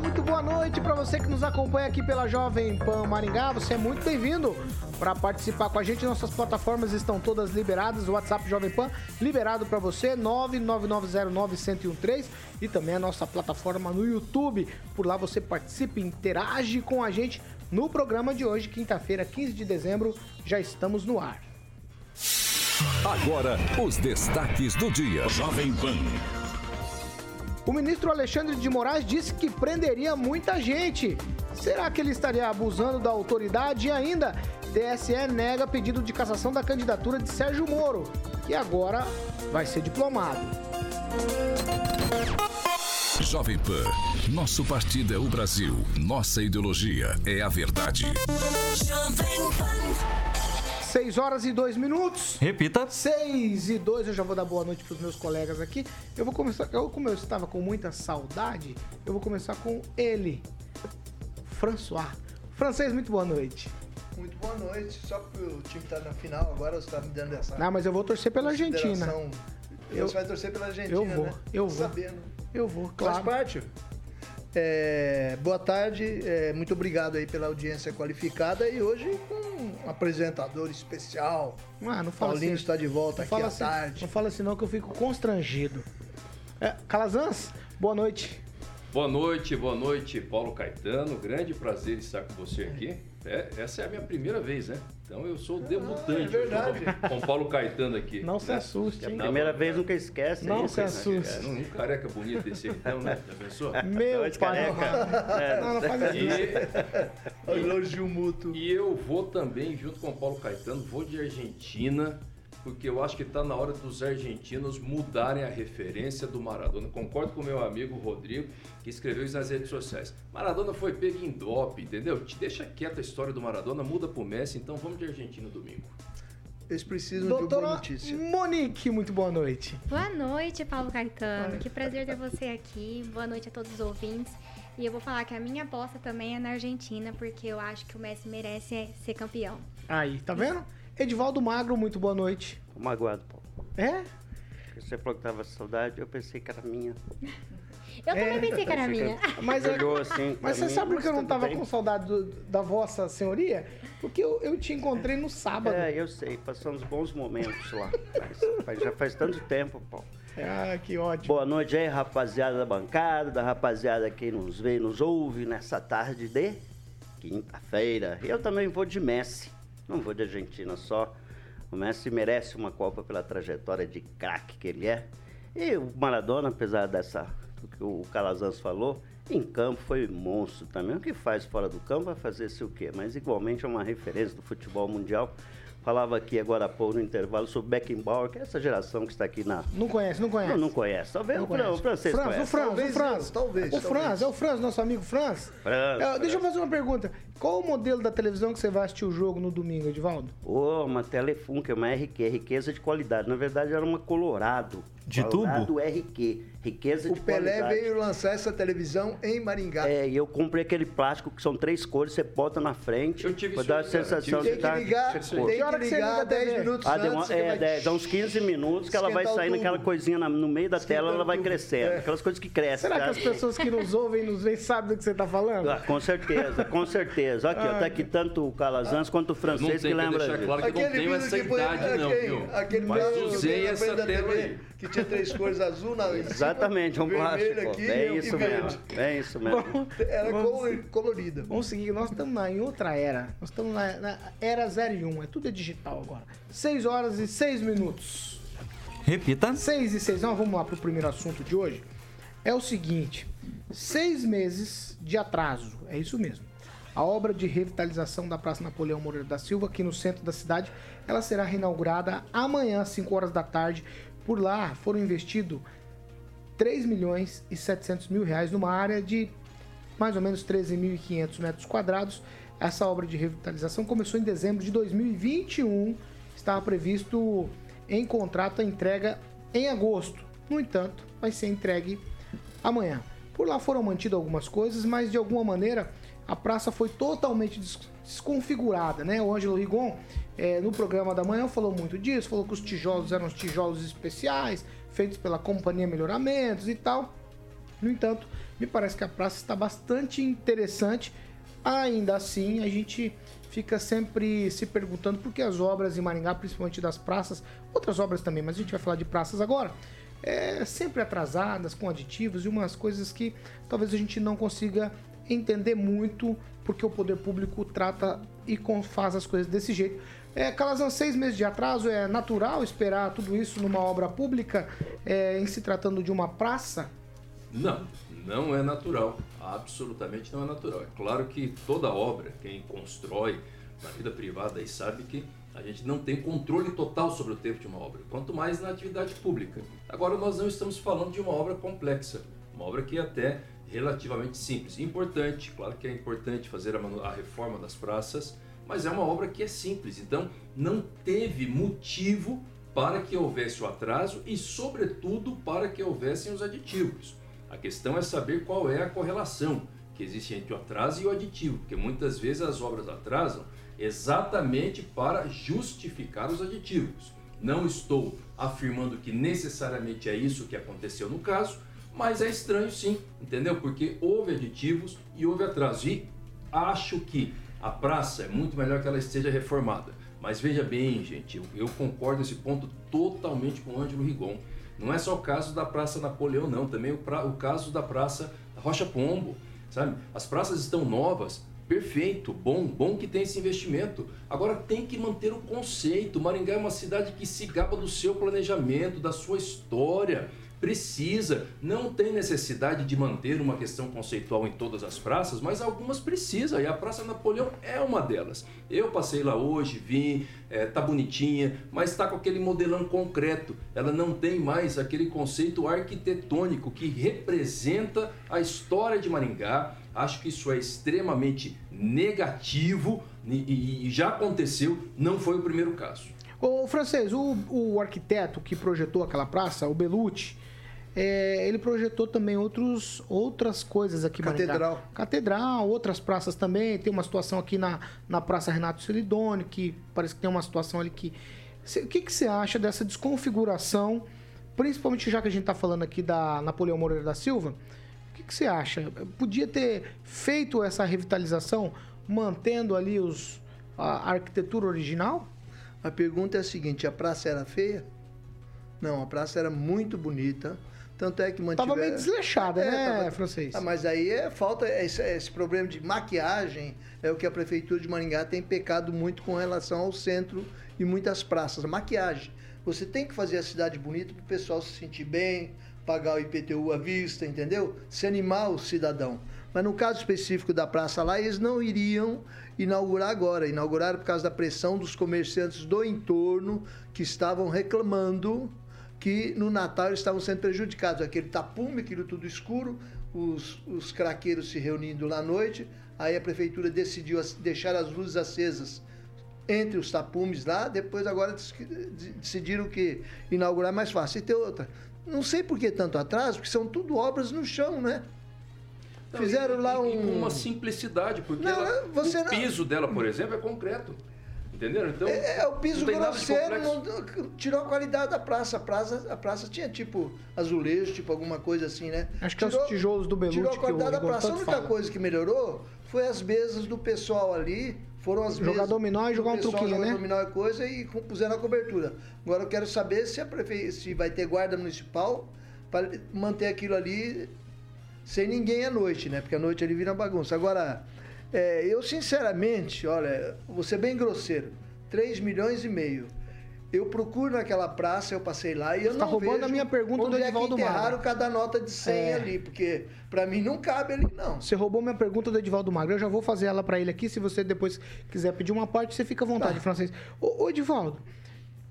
Muito boa noite para você que nos acompanha aqui pela Jovem Pan Maringá. Você é muito bem-vindo para participar com a gente. Nossas plataformas estão todas liberadas. O WhatsApp Jovem Pan liberado para você, 99909-1013 e também a nossa plataforma no YouTube. Por lá você participa e interage com a gente no programa de hoje, quinta-feira, 15 de dezembro. Já estamos no ar. Agora, os destaques do dia. Jovem Pan. O ministro Alexandre de Moraes disse que prenderia muita gente. Será que ele estaria abusando da autoridade? E ainda, TSE nega pedido de cassação da candidatura de Sérgio Moro, que agora vai ser diplomado. Jovem Pan, nosso partido é o Brasil, nossa ideologia é a verdade. Jovem Pan. 6 horas e 2 minutos. Repita. 6 e 2. Eu já vou dar boa noite para os meus colegas aqui. Eu vou começar. Eu, como eu estava com muita saudade, eu vou começar com ele, François. Francês, muito boa noite. Muito boa noite. Só porque o time está na final, agora você está me dando essa. Não, mas eu vou torcer pela Argentina. Eu, você vai torcer pela Argentina. Eu vou, né? eu vou. Sabendo. Eu vou, claro. Faz parte. É, boa tarde, é, muito obrigado aí pela audiência qualificada e hoje com um apresentador especial. Ah, não fala Paulinho assim, está de volta aqui à assim, tarde. Não fala assim não que eu fico constrangido. É, Calazans, boa noite. Boa noite, boa noite, Paulo Caetano. Grande prazer estar com você aqui. É, essa é a minha primeira vez, né? Então eu sou debutante. Ah, é verdade. Com Paulo Caetano aqui. Não né? se assuste, hein? primeira vez nunca esquece. Não se assuste. É, um careca bonito esse então, né? Já pensou? Meu pai. É, não, não faz isso. Elogio mútuo. E eu vou também, junto com o Paulo Caetano, vou de Argentina porque eu acho que está na hora dos argentinos mudarem a referência do Maradona. Concordo com o meu amigo Rodrigo, que escreveu isso nas redes sociais. Maradona foi pego em dope, entendeu? Te deixa quieta a história do Maradona, muda pro Messi, então vamos de Argentina domingo. Eles precisam Doutora de uma boa notícia. Monique, muito boa noite. Boa noite, Paulo Caetano. Que prazer ter você aqui. Boa noite a todos os ouvintes. E eu vou falar que a minha aposta também é na Argentina, porque eu acho que o Messi merece ser campeão. Aí, tá vendo? Edivaldo Magro, muito boa noite. Tô magoado, pô. É? Você falou que tava saudade, eu pensei que era minha. Eu também é, pensei que era minha. Mas, é, assim, mas você mim, sabe por que eu não tava bem. com saudade do, da vossa senhoria? Porque eu, eu te encontrei no sábado. É, eu sei, passamos bons momentos lá. Mas, já faz tanto tempo, pô. Ah, que ótimo. Boa noite aí, rapaziada da bancada, da rapaziada que nos vê e nos ouve nessa tarde de quinta-feira. Eu também vou de Messi. Não vou de Argentina só. O Messi merece uma Copa pela trajetória de craque que ele é. E o Maradona, apesar dessa do que o Calazans falou, em campo foi monstro também. O que faz fora do campo vai fazer-se o quê? Mas igualmente é uma referência do futebol mundial. Falava aqui agora há pouco no intervalo sobre Beckenbauer, que é essa geração que está aqui na. Não conhece, não conhece. Não, não conhece. Talvez Não o, conhece. o francês Franz, conhece. o Franz, Talvez o Franz. talvez, O Franz, talvez. é o Franz, nosso amigo Franz. Franz, É, deixa eu fazer uma pergunta. Qual o modelo da televisão que você vai assistir o jogo no domingo, Edivaldo? Ô, uma Telefunk, uma RQ, riqueza de qualidade. Na verdade, era uma Colorado. De Colorado RQ, riqueza O de Pelé qualidade. veio lançar essa televisão em Maringá. É, e eu comprei aquele plástico que são três cores, você bota na frente. Eu tive pra dar a sensação Tem de que estar. ligar, Tem tem Que hora que que você liga a ligar 10 TV? minutos Ah, antes. uma- que é, vai é, dá uns 15 minutos que ela vai esquentar o saindo tubo. aquela coisinha na- no meio da tela, ela vai tubo. crescendo. É. Aquelas coisas que crescem. Será que as pessoas que nos ouvem e nos veem sabem do que você está falando? Ah, com certeza, com certeza. Aqui, ó, tá aqui tanto o Calazans quanto o francês tem que que lembra claro que não Aquele tenho vídeo essa que foi- idade, não, aquele- viu? Aquele Mas que usei essa tela TV, aí. Que tinha três cores azul na Exatamente, um plástico. aqui É isso mesmo. É isso mesmo. Era Vamos- colo- colorida. Vamos seguir, nós estamos na- em outra era. Nós estamos na, na era 01, é tudo é digital agora. 6 horas e 6 minutos. Repita. 6 e 6. Não, vamos lá pro primeiro assunto de hoje. É o seguinte: seis meses de atraso. É isso mesmo. A obra de revitalização da Praça Napoleão Moreira da Silva, aqui no centro da cidade, ela será reinaugurada amanhã, às 5 horas da tarde. Por lá foram investidos 3 milhões e 700 mil reais numa área de mais ou menos 13.500 metros quadrados. Essa obra de revitalização começou em dezembro de 2021. Estava previsto em contrato a entrega em agosto. No entanto, vai ser entregue amanhã. Por lá foram mantidas algumas coisas, mas de alguma maneira a praça foi totalmente des- desconfigurada, né? O Ângelo Rigon, eh, no programa da manhã, falou muito disso, falou que os tijolos eram os tijolos especiais, feitos pela Companhia Melhoramentos e tal. No entanto, me parece que a praça está bastante interessante. Ainda assim, a gente fica sempre se perguntando por que as obras em Maringá, principalmente das praças, outras obras também, mas a gente vai falar de praças agora, é sempre atrasadas, com aditivos e umas coisas que talvez a gente não consiga entender muito porque o poder público trata e faz as coisas desse jeito. É, Calazan, seis meses de atraso, é natural esperar tudo isso numa obra pública, é, em se tratando de uma praça? Não, não é natural. Absolutamente não é natural. É claro que toda obra, quem constrói na vida privada aí sabe que a gente não tem controle total sobre o tempo de uma obra, quanto mais na atividade pública. Agora nós não estamos falando de uma obra complexa, uma obra que é até relativamente simples. Importante, claro que é importante fazer a, a reforma das praças, mas é uma obra que é simples, então não teve motivo para que houvesse o atraso e, sobretudo, para que houvessem os aditivos. A questão é saber qual é a correlação que existe entre o atraso e o aditivo, porque muitas vezes as obras atrasam exatamente para justificar os aditivos. Não estou afirmando que necessariamente é isso que aconteceu no caso, mas é estranho sim, entendeu? Porque houve aditivos e houve atraso. E acho que a praça é muito melhor que ela esteja reformada. Mas veja bem, gente, eu, eu concordo nesse ponto totalmente com o Ângelo Rigon. Não é só o caso da Praça Napoleão, não. Também o, pra- o caso da Praça Rocha Pombo, sabe? As praças estão novas, perfeito, bom, bom que tem esse investimento. Agora tem que manter o conceito. Maringá é uma cidade que se gaba do seu planejamento, da sua história. Precisa, não tem necessidade de manter uma questão conceitual em todas as praças, mas algumas precisa, e a Praça Napoleão é uma delas. Eu passei lá hoje, vi, é, tá bonitinha, mas está com aquele modelão concreto. Ela não tem mais aquele conceito arquitetônico que representa a história de Maringá. Acho que isso é extremamente negativo e, e- e já aconteceu, não foi o primeiro caso. Ô, francês, o, o arquiteto que projetou aquela praça, o Belucci, é, ele projetou também outros, outras coisas aqui em Maringá. Catedral. Catedral, outras praças também. Tem uma situação aqui na, na Praça Renato Celidoni, que parece que tem uma situação ali que... O que, que você acha dessa desconfiguração, principalmente já que a gente está falando aqui da Napoleão Moreira da Silva? O que, que você acha? Podia ter feito essa revitalização mantendo ali os, a arquitetura original? A pergunta é a seguinte: a praça era feia? Não, a praça era muito bonita. Tanto é que mantiveram... Tava meio desleixada, É, né, tava- francês? Ah, mas aí é falta esse, esse problema de maquiagem é o que a prefeitura de Maringá tem pecado muito com relação ao centro e muitas praças. Maquiagem. Você tem que fazer a cidade bonita para o pessoal se sentir bem, pagar o IPTU à vista, entendeu? Se animar o cidadão. Mas no caso específico da praça lá, eles não iriam inaugurar agora. Inauguraram por causa da pressão dos comerciantes do entorno que estavam reclamando que no Natal eles estavam sendo prejudicados. Aquele tapume, aquilo tudo escuro, os, os craqueiros se reunindo lá à noite. Aí a prefeitura decidiu deixar as luzes acesas entre os tapumes lá. Depois agora decidiram que inaugurar é mais fácil. E tem outra. Não sei por que tanto atraso, porque são tudo obras no chão, né? Não, Fizeram e- lá com um- uma simplicidade, porque Não, ela- você o piso dela, por exemplo, é concreto. Entenderam? Então, É, é, o piso grosseiro não- tirou a qualidade da praça. A praça. a praça tinha tipo azulejo, tipo alguma coisa assim, né? Acho que é os Tirou- tijolos do Belucci Tirou a que o qualidade da praça. A única fala. coisa que melhorou foi as mesas do pessoal ali. Foram as Jogar mesas dominó e jogar um pessoal truquinho, jogar né? dominó e coisa e com- puseram a cobertura. Agora eu quero saber se, a prefe... se vai ter guarda municipal para manter aquilo ali sem ninguém à noite, né? Porque à noite ele vira bagunça. Agora, é, eu sinceramente, olha, vou ser bem grosseiro, 3 milhões e meio. Eu procuro naquela praça, eu passei lá e eu Você não tá roubando vejo a minha pergunta onde do é que Edivaldo enterraram Magro. cada nota de 100 É. ali, porque pra mim não cabe ali não. Você roubou minha pergunta do Edivaldo Magro. Eu já vou fazer ela pra ele aqui. Se você depois quiser pedir uma parte, você fica à vontade, Tá. francês. Ô, ô, Edivaldo,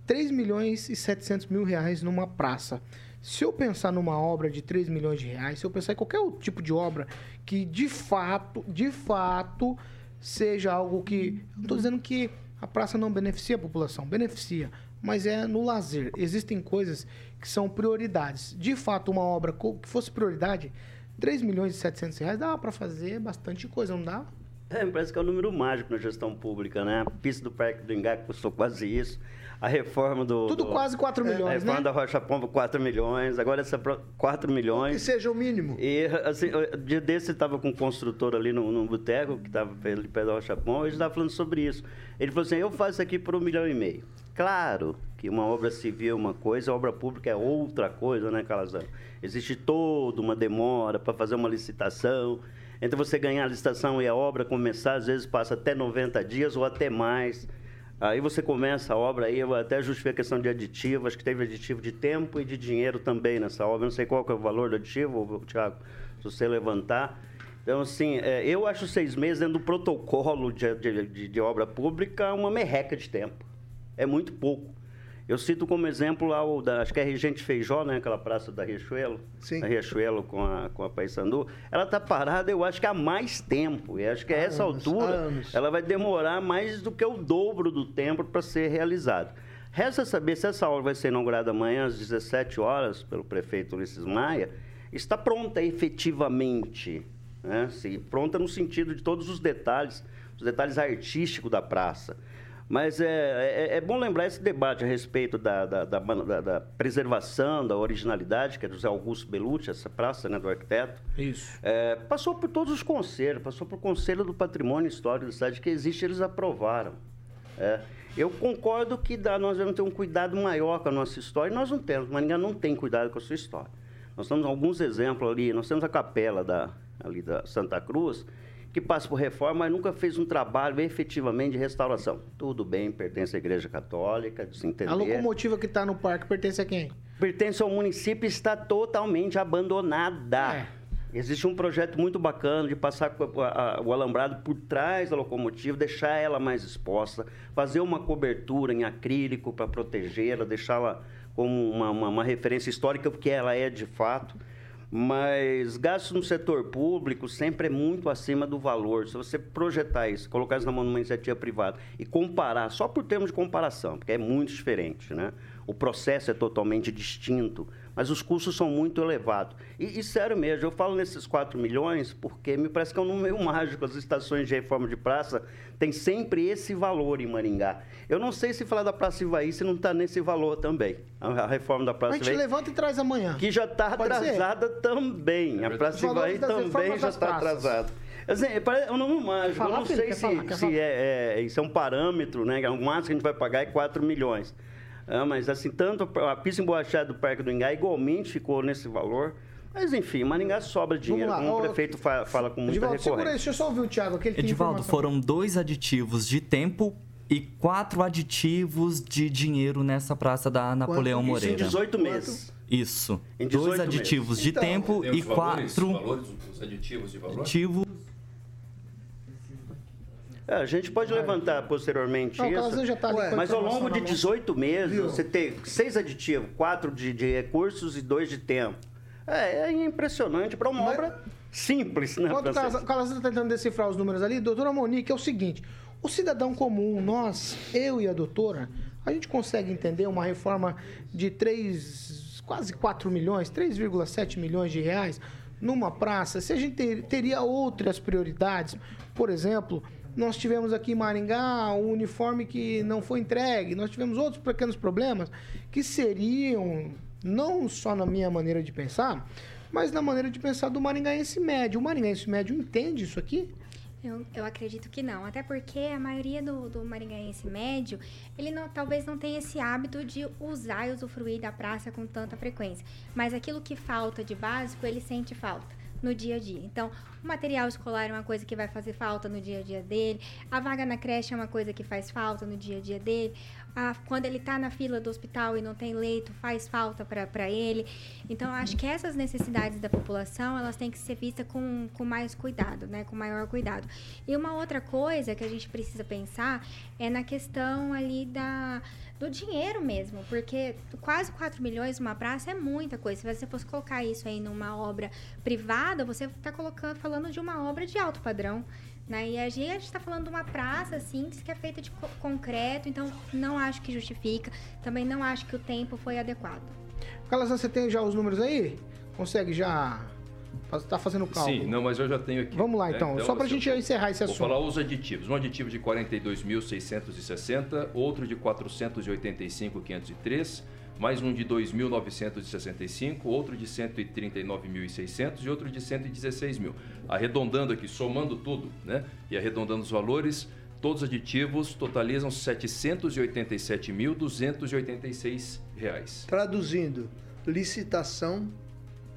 3 milhões e 700 mil reais numa praça. Se eu pensar numa obra de 3 milhões de reais, se eu pensar em qualquer outro tipo de obra que de fato, de fato, seja algo que. Não estou dizendo que a praça não beneficia a população, beneficia, mas é no lazer. Existem coisas que são prioridades. De fato, uma obra que fosse prioridade, 3 milhões e 700 reais dava para fazer bastante coisa, não dá? É, parece que é o número mágico na gestão pública, né? A pista do Parque do Engá custou quase isso. A reforma do. Tudo do- quase 4 A milhões, reforma né? da Rocha Pomba, 4 milhões. Agora essa pro- 4 Que milhões. seja o mínimo. E, assim, o dia desse estava com um construtor ali no, no boteco, que estava ali perto da Rocha Pomba, e ele estava falando sobre isso. Ele falou assim, eu faço isso aqui por um milhão e meio. Claro que uma obra civil é uma coisa, a obra pública é outra coisa, né, Calazano? Existe toda uma demora para fazer uma licitação. Entre você ganhar a licitação e a obra começar, às vezes passa até 90 dias ou até mais. Aí você começa a obra, aí eu até justifiquei a questão de aditivo, acho que teve aditivo de tempo e de dinheiro também nessa obra. Não sei qual é o valor do aditivo, Tiago, se você levantar. Então, assim, é, eu acho seis meses dentro do protocolo de, de- de obra pública uma merreca de tempo. É muito pouco. Eu cito como exemplo lá o da, acho que é Regente Feijó, né? Aquela praça da Riachuelo. Sim. Da Riachuelo com a, com a Paysandu. Ela está parada, eu acho que há mais tempo. E acho que a essa anos, altura anos. ela vai demorar mais do que o dobro do tempo para ser realizada. Resta saber se essa obra vai ser inaugurada amanhã às 17 horas pelo prefeito Ulisses Maia, está pronta efetivamente. Né? Se, pronta no sentido de todos os detalhes, os detalhes artísticos da praça. Mas é, é, é bom lembrar esse debate a respeito da, da, da, da- preservação, da originalidade, que é do Zé Augusto Belucci, essa praça né, do arquiteto. Isso. É, passou por todos os conselhos, passou por Conselho do Patrimônio Histórico da cidade, que existe, eles aprovaram. É, eu concordo que dá, nós devemos ter um cuidado maior com a nossa história, e nós não temos, Maringá não tem cuidado com a sua história. Nós temos alguns exemplos ali, nós temos a capela da, ali da Santa Cruz, que passa por reforma, mas nunca fez um trabalho efetivamente de restauração. Tudo bem, pertence à Igreja Católica, de se entender A locomotiva que tá no parque pertence a quem? pertence ao município e está totalmente abandonada. É. Existe um projeto muito bacana de passar o alambrado por trás da locomotiva, deixar ela mais exposta, fazer uma cobertura em acrílico para protegê-la, deixá-la como uma, uma- uma referência histórica, porque ela é de fato. Mas gastos no setor público sempre é muito acima do valor. Se você projetar isso, colocar isso na mão de uma iniciativa privada e comparar, só por termos de comparação, porque é muito diferente, né? O processo é totalmente distinto, mas os custos são muito elevados. E, e sério mesmo, eu falo nesses 4 milhões porque me parece que é um número mágico. As estações de reforma de praça têm sempre esse valor em Maringá. Eu não sei se falar da Praça Ivaí se não está nesse valor também. A, a reforma da A Praça gente Ivaí levanta e traz amanhã. que já está Pode ser? atrasada também. A Praça Os valores Ivaí também já está atrasada. Assim, parece- é um número mágico. Falar, eu não sei se, falar? Se falar? é, é- isso é um parâmetro, né? O máximo que a gente vai pagar é 4 milhões. Ah, mas assim, tanto a pista emborrachada do Parque do Engá igualmente ficou nesse valor. Mas enfim, Maringá sobra dinheiro, como o prefeito fa- fala com muita Edivaldo, segura aí, recorrência. deixa eu só ouvir o Thiago aqui. ele tem Edivaldo, informação. foram dois aditivos de tempo e quatro aditivos de dinheiro nessa praça da Napoleão Isso em Moreira. 18 meses. Isso. Dois 18 aditivos meses. de Então, tempo Tem e valores, quatro os valores, os aditivos de valor? aditivos. É, a gente pode levantar posteriormente Não, isso. Já tá Ué, Mas ao longo de mão. 18 meses, Viu? você tem seis aditivos, quatro de, de recursos e dois de tempo. É, é impressionante para uma Mas- obra simples, né? Enquanto o? Calazan está tentando decifrar os números ali, doutora Monique, é o seguinte: o cidadão comum, nós, eu e a doutora, a gente consegue entender uma reforma de 3, quase 4 milhões, 3,7 milhões de reais numa praça, se a gente ter- teria outras prioridades, por exemplo. Nós tivemos aqui em Maringá um uniforme que não foi entregue, nós tivemos outros pequenos problemas que seriam, não só na minha maneira de pensar, mas na maneira de pensar do maringaense médio. O maringaense médio entende isso aqui? Eu, eu acredito que não, até porque a maioria do, do maringaense médio, ele não, talvez não tenha esse hábito de usar e usufruir da praça com tanta frequência. Mas aquilo que falta de básico, ele sente falta. No dia a dia. Então, o material escolar é uma coisa que vai fazer falta no dia a dia dele, a vaga na creche é uma coisa que faz falta no dia a dia dele, a, quando ele está na fila do hospital e não tem leito, faz falta para ele. Então, acho que essas necessidades da população, elas têm que ser vistas com, com mais cuidado, né? Com maior cuidado. E uma outra coisa que a gente precisa pensar é na questão ali da do dinheiro mesmo, porque quase 4 milhões numa praça é muita coisa. Se você fosse colocar isso aí numa obra privada, você está colocando falando de uma obra de alto padrão. Né? E a gente está falando de uma praça simples que é feita de co concreto, então não acho que justifica. Também não acho que o tempo foi adequado. Calazan, você tem já os números aí? Consegue já Tá fazendo cálculo. Sim, não, mas eu já tenho aqui. Vamos lá, né? então. então. Só para a gente encerrar esse assunto. Vou falar os aditivos. Um aditivo de 42.660, outro de 485.503, mais um de 2.965, outro de 139.600 e outro de 116 mil. Arredondando aqui, somando tudo, né? E arredondando os valores, todos os aditivos totalizam R$ 787.286. Traduzindo, licitação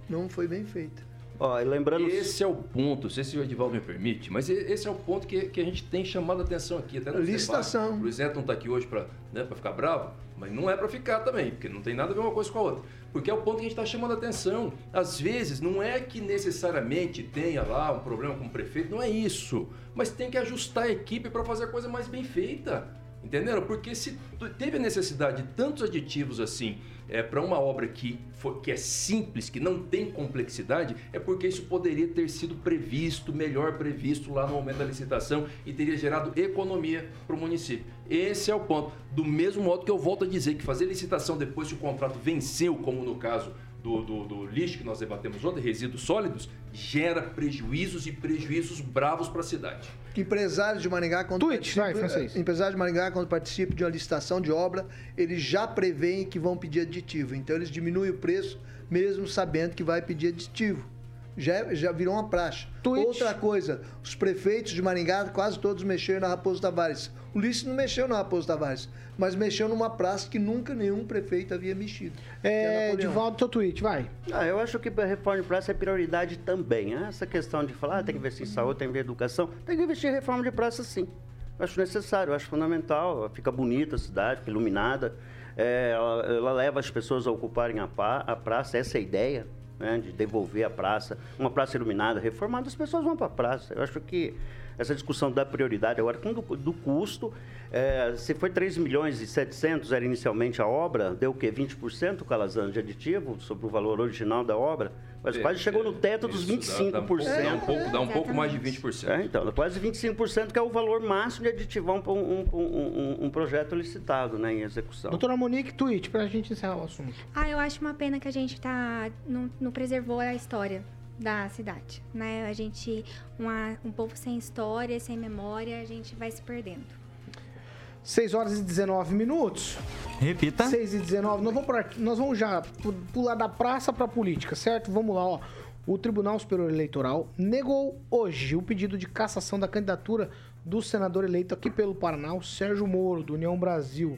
não foi bem feita. Ó, lembrando... Esse é o ponto, não sei se o Edivaldo me permite, mas esse é o ponto que, que a gente tem chamado a atenção aqui. Até Licitação. O Luiz Neto não está aqui hoje para né, ficar bravo, mas não é para ficar também, porque não tem nada a ver uma coisa com a outra. Porque é o ponto que a gente está chamando a atenção. Às vezes, não é que necessariamente tenha lá um problema com o prefeito, não é isso. Mas tem que ajustar a equipe para fazer a coisa mais bem feita. Entenderam? Porque se teve a necessidade de tantos aditivos assim é, para uma obra que, for, que é simples, que não tem complexidade, é porque isso poderia ter sido previsto, melhor previsto lá no momento da licitação e teria gerado economia para o município. Esse é o ponto. Do mesmo modo que eu volto a dizer que fazer licitação depois que o contrato venceu, como no caso do, do, do, lixo que nós debatemos ontem, resíduos sólidos, gera prejuízos e prejuízos bravos para a cidade. Empresários de Maringá, quando Twitch, vai, francês. Empresários de Maringá, quando participam de uma licitação de obra, eles já preveem que vão pedir aditivo. Então, eles diminuem o preço, mesmo sabendo que vai pedir aditivo já, já virou uma praxe. Twitch. Outra coisa, os prefeitos de Maringá quase todos mexeram na Raposo Tavares. O Ulisses não mexeu na Raposo Tavares, mas mexeu numa praça que nunca nenhum prefeito havia mexido. É, de volta teu tweet, vai. Ah, eu acho que a reforma de praça é prioridade também. Né? Essa questão de falar, ah, tem que investir em saúde, tem que investir em educação, tem que investir em reforma de praça sim. Eu acho necessário, acho fundamental. Fica bonita a cidade, fica iluminada. É, ela, ela, leva as pessoas a ocuparem a, a praça, essa é a ideia né, de devolver a praça, uma praça iluminada, reformada, as pessoas vão para a praça. Eu acho que essa discussão da prioridade agora, com do, do custo, é, se foi 3 milhões e 700 era inicialmente a obra, deu o quê? 20% Calazano de aditivo sobre o valor original da obra? Mas é, quase chegou no teto dos 25%. Dá, dá, um pouco, dá, um pouco, dá um pouco mais de 20%. É, então, quase 25%, que é o valor máximo de aditivar um, um, um, um projeto licitado né, em execução. Doutora Monique, tweet para a gente encerrar o assunto. Ah, eu acho uma pena que a gente tá, não, não preservou a história da cidade, né? A gente, uma, um povo sem história, sem memória, a gente vai se perdendo. 6 horas e 19 minutos. Repita. 6 e 19. Nós vamos, aqui, nós vamos já pular da praça para a política, certo? Vamos lá, ó. O Tribunal Superior Eleitoral negou hoje o pedido de cassação da candidatura do senador eleito aqui pelo Paraná, o Sérgio Moro, do União Brasil.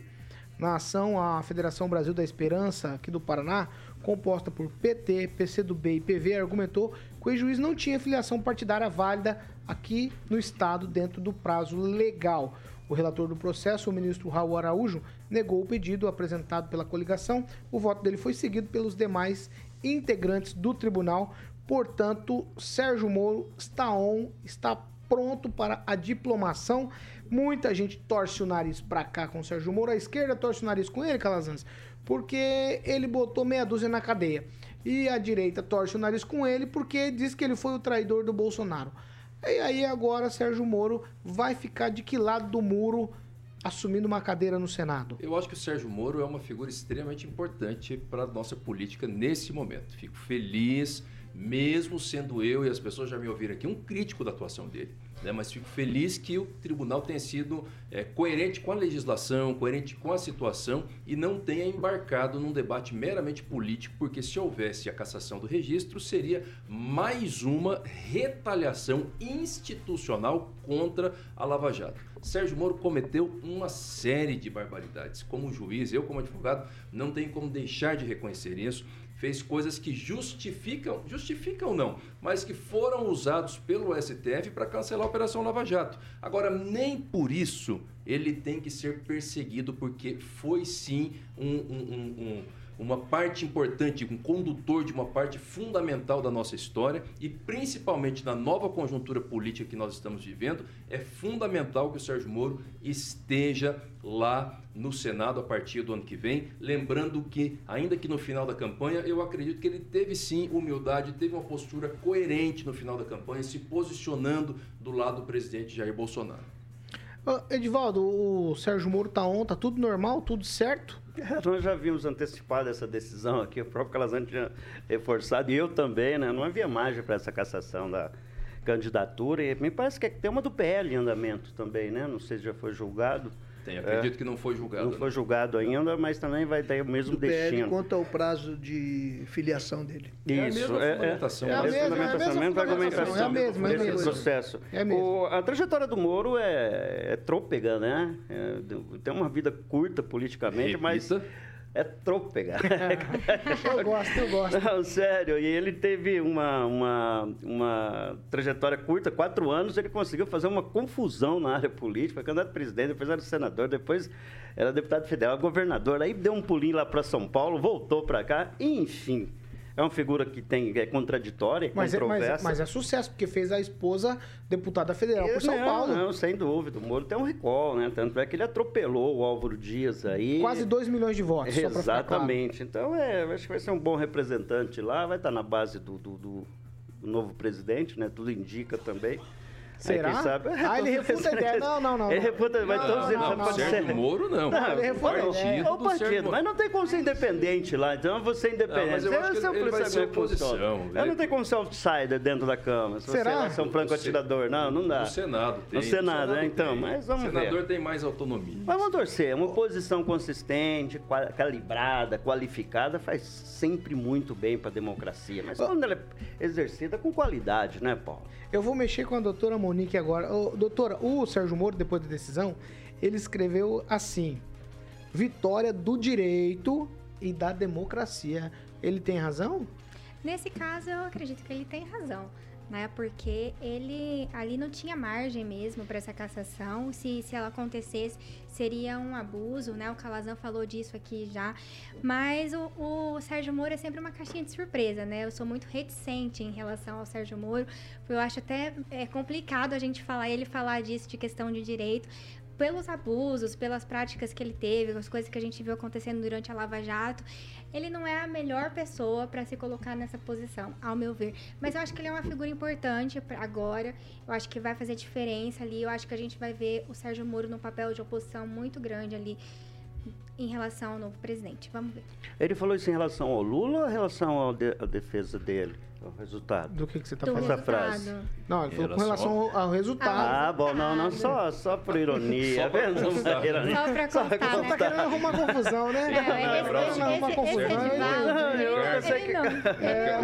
Na ação, a Federação Brasil da Esperança, aqui do Paraná, composta por PT, PCdoB e PV, argumentou que o juiz não tinha filiação partidária válida aqui no estado dentro do prazo legal. O relator do processo, o ministro Raul Araújo, negou o pedido apresentado pela coligação. O voto dele foi seguido pelos demais integrantes do tribunal. Portanto, Sérgio Moro está on, está pronto para a diplomação. Muita gente torce o nariz para cá com o Sérgio Moro, a esquerda torce o nariz com ele, Calazans, porque ele botou meia dúzia na cadeia. E a direita torce o nariz com ele porque diz que ele foi o traidor do Bolsonaro. E aí agora Sérgio Moro vai ficar de que lado do muro assumindo uma cadeira no Senado? Eu acho que o Sérgio Moro é uma figura extremamente importante para a nossa política nesse momento. Fico feliz, mesmo sendo eu e as pessoas já me ouviram aqui, um crítico da atuação dele. Né? Mas fico feliz que o tribunal tenha sido é, coerente com a legislação, coerente com a situação e não tenha embarcado num debate meramente político, porque se houvesse a cassação do registro, seria mais uma retaliação institucional contra a Lava Jato. Sérgio Moro cometeu uma série de barbaridades. Como juiz, eu como advogado, não tenho como deixar de reconhecer isso fez coisas que justificam, justificam não, mas que foram usados pelo STF para cancelar a Operação Lava Jato. Agora, nem por isso ele tem que ser perseguido, porque foi sim um, um, um, uma parte importante, um condutor de uma parte fundamental da nossa história e principalmente na nova conjuntura política que nós estamos vivendo, é fundamental que o Sérgio Moro esteja lá no Senado a partir do ano que vem. Lembrando que, ainda que no final da campanha, eu acredito que ele teve sim humildade, teve uma postura coerente no final da campanha, se posicionando do lado do presidente Jair Bolsonaro. Edivaldo, o Sérgio Moro tá on, tá tudo normal, tudo certo? É, nós já vimos antecipado essa decisão aqui, o próprio Calazans tinha reforçado, e eu também, né? Não havia margem para essa cassação da candidatura, e me parece que tem uma do PL em andamento também, né? Não sei se já foi julgado. Tem, acredito é, que não foi julgado. Não né? foi julgado ainda, mas também vai ter o mesmo do destino. PL quanto ao prazo de filiação dele. Isso, é, é, é, a mesma é argumentação. É a mesma, é a mesma. processo. É a, o, a trajetória do Moro é, é trôpega, né? É, tem uma vida curta politicamente, Repita. mas é trôpega. eu gosto, eu gosto. Não, sério, e ele teve uma, uma, uma trajetória curta, quatro anos, ele conseguiu fazer uma confusão na área política, foi candidato a presidente, depois era senador, depois era deputado federal, governador, aí deu um pulinho lá para São Paulo, voltou para cá, enfim é uma figura que tem é contraditória, mas controversa. É, mas, mas, é sucesso, porque fez a esposa deputada federal por São não, Paulo. Não, sem dúvida. O Moro tem um recall, né? Tanto é que ele atropelou o Álvaro Dias aí. Quase 2 milhões de votos. Exatamente. Então, é, acho que vai ser um bom representante lá, vai estar na base do, do, do novo presidente, né? Tudo indica também. Será? Aí, sabe, ah, ele refuta a ideia. Não, não, não. Ele refuta, mas todos eles não, não, Sérgio ser... Moro, não. não ele refuta o partido. É o partido, mas não tem como ser independente lá. Então, você é independente. Não, mas eu acho que ele, ele vai ser oposição. Ele... Não tem como ser outsider dentro da Câmara. Se Será? você é um franco-atirador. Não, não dá. No Senado tem. No Senado, né? Então, mas vamos ver. O senador tem mais autonomia. Mas vamos torcer. Uma oposição consistente, calibrada, qualificada, faz sempre muito bem para a democracia. Mas quando ela é exercida com qualidade, né, Paulo? Eu vou mexer com a doutora Monique agora. Ô, doutora, o Sérgio Moro, depois da decisão, ele escreveu assim: vitória do direito e da democracia. Ele tem razão? Nesse caso, eu acredito que ele tem razão né? Porque ele ali não tinha margem mesmo para essa cassação. Se, se ela acontecesse, seria um abuso, né? O Calazan falou disso aqui já. Mas o, o Sérgio Moro é sempre uma caixinha de surpresa, né? Eu sou muito reticente em relação ao Sérgio Moro. Eu acho até é complicado a gente falar, ele falar disso de questão de direito, pelos abusos, pelas práticas que ele teve, as coisas que a gente viu acontecendo durante a Lava Jato, ele não é a melhor pessoa para se colocar nessa posição, ao meu ver. Mas eu acho que ele é uma figura importante agora. Eu acho que vai fazer diferença ali. Eu acho que a gente vai ver o Sérgio Moro num papel de oposição muito grande ali em relação ao novo presidente. Vamos ver. Ele falou isso em relação ao Lula ou em relação à defesa dele? O resultado. Do que, que você está falando? Essa frase. Não, ele falou com relação ao, resultado. Ah, bom, não, não, só, só por ironia. Só pra constar. Ironia. Só pra constar, só né? Tá querendo arrumar confusão, né? É, esse, esse, arrumar esse, confusão.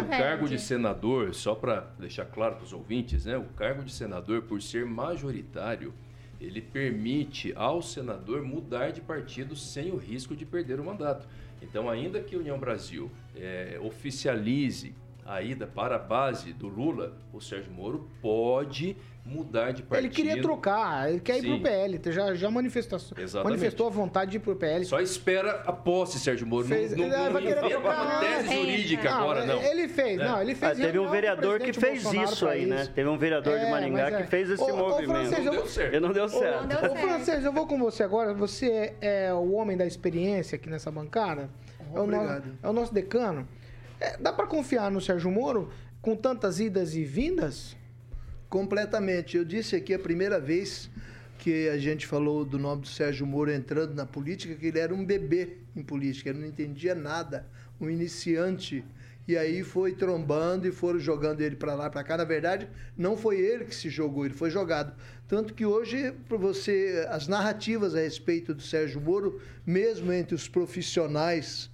O cargo de senador, só para deixar claro para os ouvintes, né? O cargo de senador, por ser majoritário, ele permite ao senador mudar de partido sem o risco de perder o mandato. Então, ainda que a União Brasil é, oficialize a ida para a base do Lula, o Sérgio Moro pode mudar de partido. Ele queria trocar, ele quer Sim. ir para o PL, já, já manifestou, manifestou a vontade de ir para o PL. Só espera a posse, Sérgio Moro. Fez, não, não, não inventa uma tese é, jurídica é. agora, não. Ele fez, é. não, ele fez. Ah, teve um vereador que fez Bolsonaro isso aí, né? Teve um vereador de é, Maringá que é. fez esse ô, movimento. Ô, francês, não deu certo. Ele não deu certo. Ô, não deu ô, francês, eu vou com você agora. Você é o homem da experiência aqui nessa bancada. Obrigado. É o nosso decano. Dá para confiar no Sérgio Moro? com tantas idas e vindas? Completamente. Eu disse aqui a primeira vez que a gente falou do nome do Sérgio Moro entrando na política, que ele era um bebê em política, ele não entendia nada, um iniciante. E aí foi trombando e foram jogando ele para lá, para cá. Na verdade, não foi ele que se jogou, ele foi jogado. Tanto que hoje, para você, as narrativas a respeito do Sérgio Moro, mesmo entre os profissionais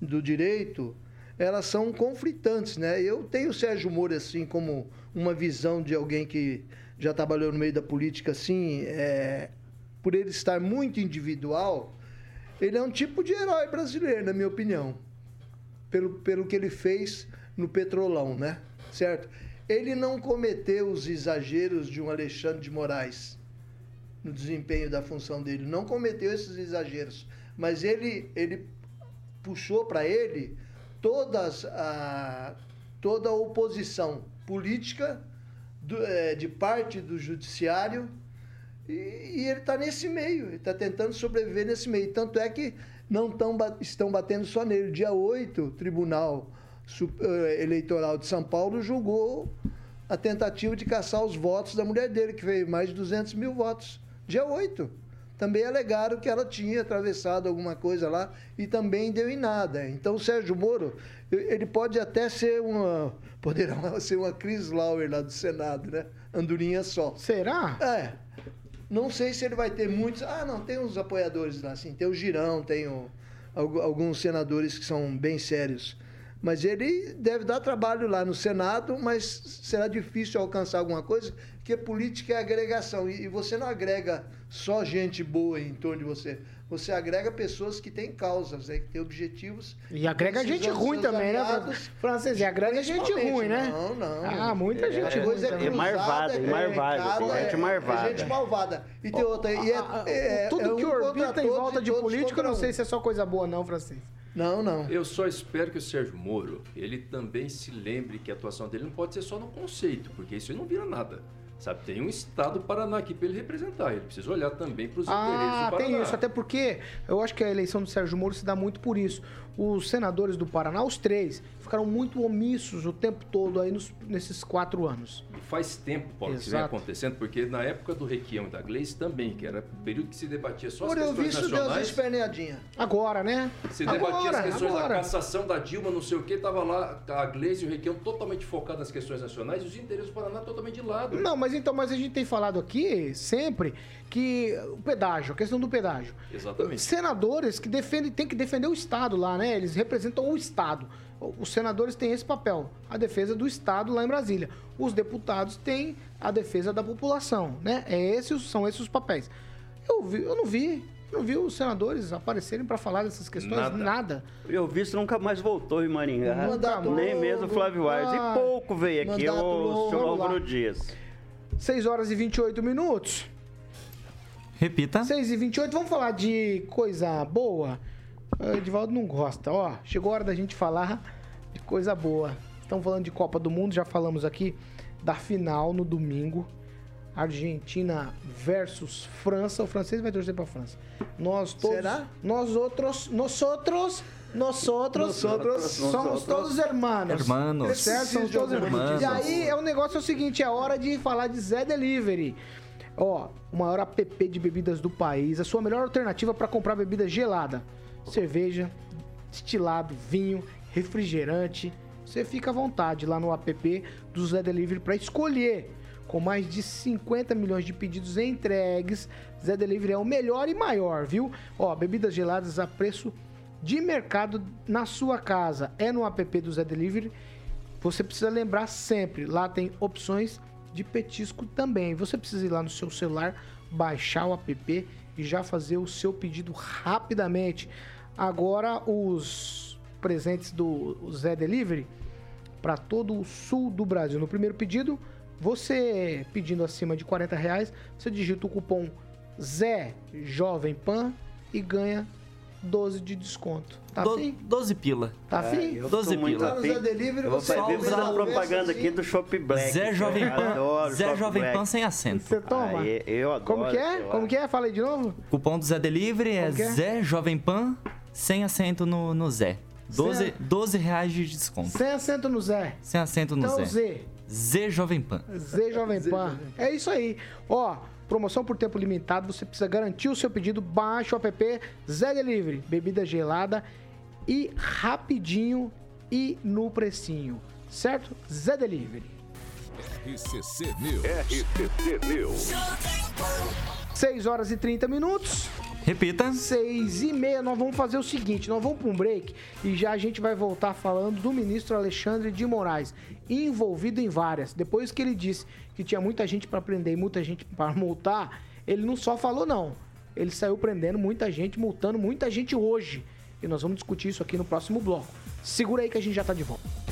do direito, elas são conflitantes, né? Eu tenho o Sérgio Moro assim como uma visão de alguém que já trabalhou no meio da política, assim, é, por ele estar muito individual, ele é um tipo de herói brasileiro, na minha opinião. pelo, pelo que ele fez no Petrolão, né? Certo? Ele não cometeu os exageros de um Alexandre de Moraes no desempenho da função dele, não cometeu esses exageros, mas ele, ele puxou para ele todas a, toda a oposição política do, é, de parte do judiciário e, e ele está nesse meio, ele está tentando sobreviver nesse meio. Tanto é que não tão, estão batendo só nele. Dia 8, o Tribunal eh, Eleitoral de São Paulo julgou a tentativa de caçar os votos da mulher dele, que veio mais de 200 mil votos. Dia 8. Também alegaram que ela tinha atravessado alguma coisa lá e também deu em nada. Então, o Sérgio Moro, ele pode até ser uma. Poderá ser uma Chris Lauer lá do Senado, né? Andorinha só. Será? É. Não sei se ele vai ter muitos. Ah, não, tem uns apoiadores lá, assim. Tem o Girão, tem o, alguns senadores que são bem sérios. Mas ele deve dar trabalho lá no Senado, mas será difícil alcançar alguma coisa, porque política é agregação. E você não agrega só gente boa em torno de você você agrega pessoas que têm causas, né, que têm objetivos. E agrega gente ruim também, né, Francês? E agrega gente ruim, né? Não, não. Ah, muita é, gente é, ruim. É, é marvada, é marvada. É, gente marvada. Gente malvada. E tem outra. E é, é, tudo é que orbita em volta de político, eu não sei se é só coisa boa, não, Francês. Não, não. Eu só espero que o Sérgio Moro, ele também se lembre que a atuação dele não pode ser só no conceito, porque isso aí não vira nada. Sabe, tem um estado do Paraná aqui para ele representar. Ele precisa olhar também para os ah, interesses do Paraná. tem isso. Até porque eu acho que a eleição do Sérgio Moro se dá muito por isso. Os senadores do Paraná, os três, ficaram muito omissos o tempo todo aí nos, nesses quatro anos. E faz tempo, Paulo, Exato. que isso vem acontecendo, porque na época do Requião e da Gleice também, que era o período que se debatia só Por as questões visto, nacionais. Deus Agora, né? Se agora, debatia as questões agora. da cassação da Dilma, não sei o que, tava lá a Gleice e o Requião totalmente focados nas questões nacionais e os interesses do Paraná totalmente de lado. Não, mas então, mas a gente tem falado aqui sempre que o pedágio, a questão do pedágio. Exatamente. Senadores que defendem, tem que defender o Estado lá, né? Eles representam o Estado. Os senadores têm esse papel, a defesa do Estado lá em Brasília. Os deputados têm a defesa da população, né? É esses, são esses os papéis. Eu, vi, eu não vi não vi os senadores aparecerem para falar dessas questões, nada. nada. Eu vi isso nunca mais voltou em Maringá. Nem mesmo Flávio Aires. Ah, e pouco veio aqui o senhor Álvaro Dias. 6 horas e 28 minutos. Repita. 6 e 28 vamos falar de coisa boa? O Edivaldo não gosta. Ó, chegou a hora da gente falar de coisa boa. Estamos falando de Copa do Mundo, já falamos aqui da final no domingo. Argentina versus França. O francês vai torcer para França. Nós todos, Será? Nós outros, nós outros, nós outros, outros somos todos hermanos. Hermanos. Certo? Somos todos hermanos. E aí é o negócio é o seguinte, é hora de falar de Zé Delivery. Ó, o maior app de bebidas do país, a sua melhor alternativa para comprar bebida gelada, cerveja, destilado, vinho, refrigerante. Você fica à vontade lá no app do Zé Delivery para escolher com mais de 50 milhões de pedidos entregues, Zé Delivery é o melhor e maior, viu? Ó, bebidas geladas a preço de mercado na sua casa. É no app do Zé Delivery. Você precisa lembrar sempre, lá tem opções de petisco também. Você precisa ir lá no seu celular, baixar o app e já fazer o seu pedido rapidamente. Agora os presentes do Zé Delivery para todo o sul do Brasil. No primeiro pedido, você pedindo acima de 40 reais, você digita o cupom Zé Jovem Pan e ganha 12 de desconto. Tá Do, afim? 12 pila. Tá afim? eu 12 tô muito pila. Zé Delivery, Eu vou você fazer o propaganda aqui do Shop Black. Zé Jovem Pan, Zé Jovem. Pan sem acento. Você toma? Aí, eu adoro. Como que é? Como que é? Fala aí de novo. Cupom do Zé Delivery é é? Zé Jovem Pan sem acento no, no Zé. 12, Zé- 12 reais de desconto. Sem acento no Zé. Sem acento no Então Zé. Z. Zé Jovem Pan. Z Jovem Pan. É isso aí. Ó, promoção por tempo limitado, você precisa garantir o seu pedido, baixa o app Zé Delivery, bebida gelada e rapidinho e no precinho, certo? Zé Delivery. RCC News. RCC News. 6 horas e 30 minutos. Repita. 6 e meia, nós vamos fazer o seguinte, nós vamos para um break e já a gente vai voltar falando do ministro Alexandre de Moraes, envolvido em várias. Depois que ele disse que tinha muita gente para prender e muita gente para multar, ele não só falou não, ele saiu prendendo muita gente, multando muita gente hoje. E nós vamos discutir isso aqui no próximo bloco. Segura aí que a gente já tá de volta.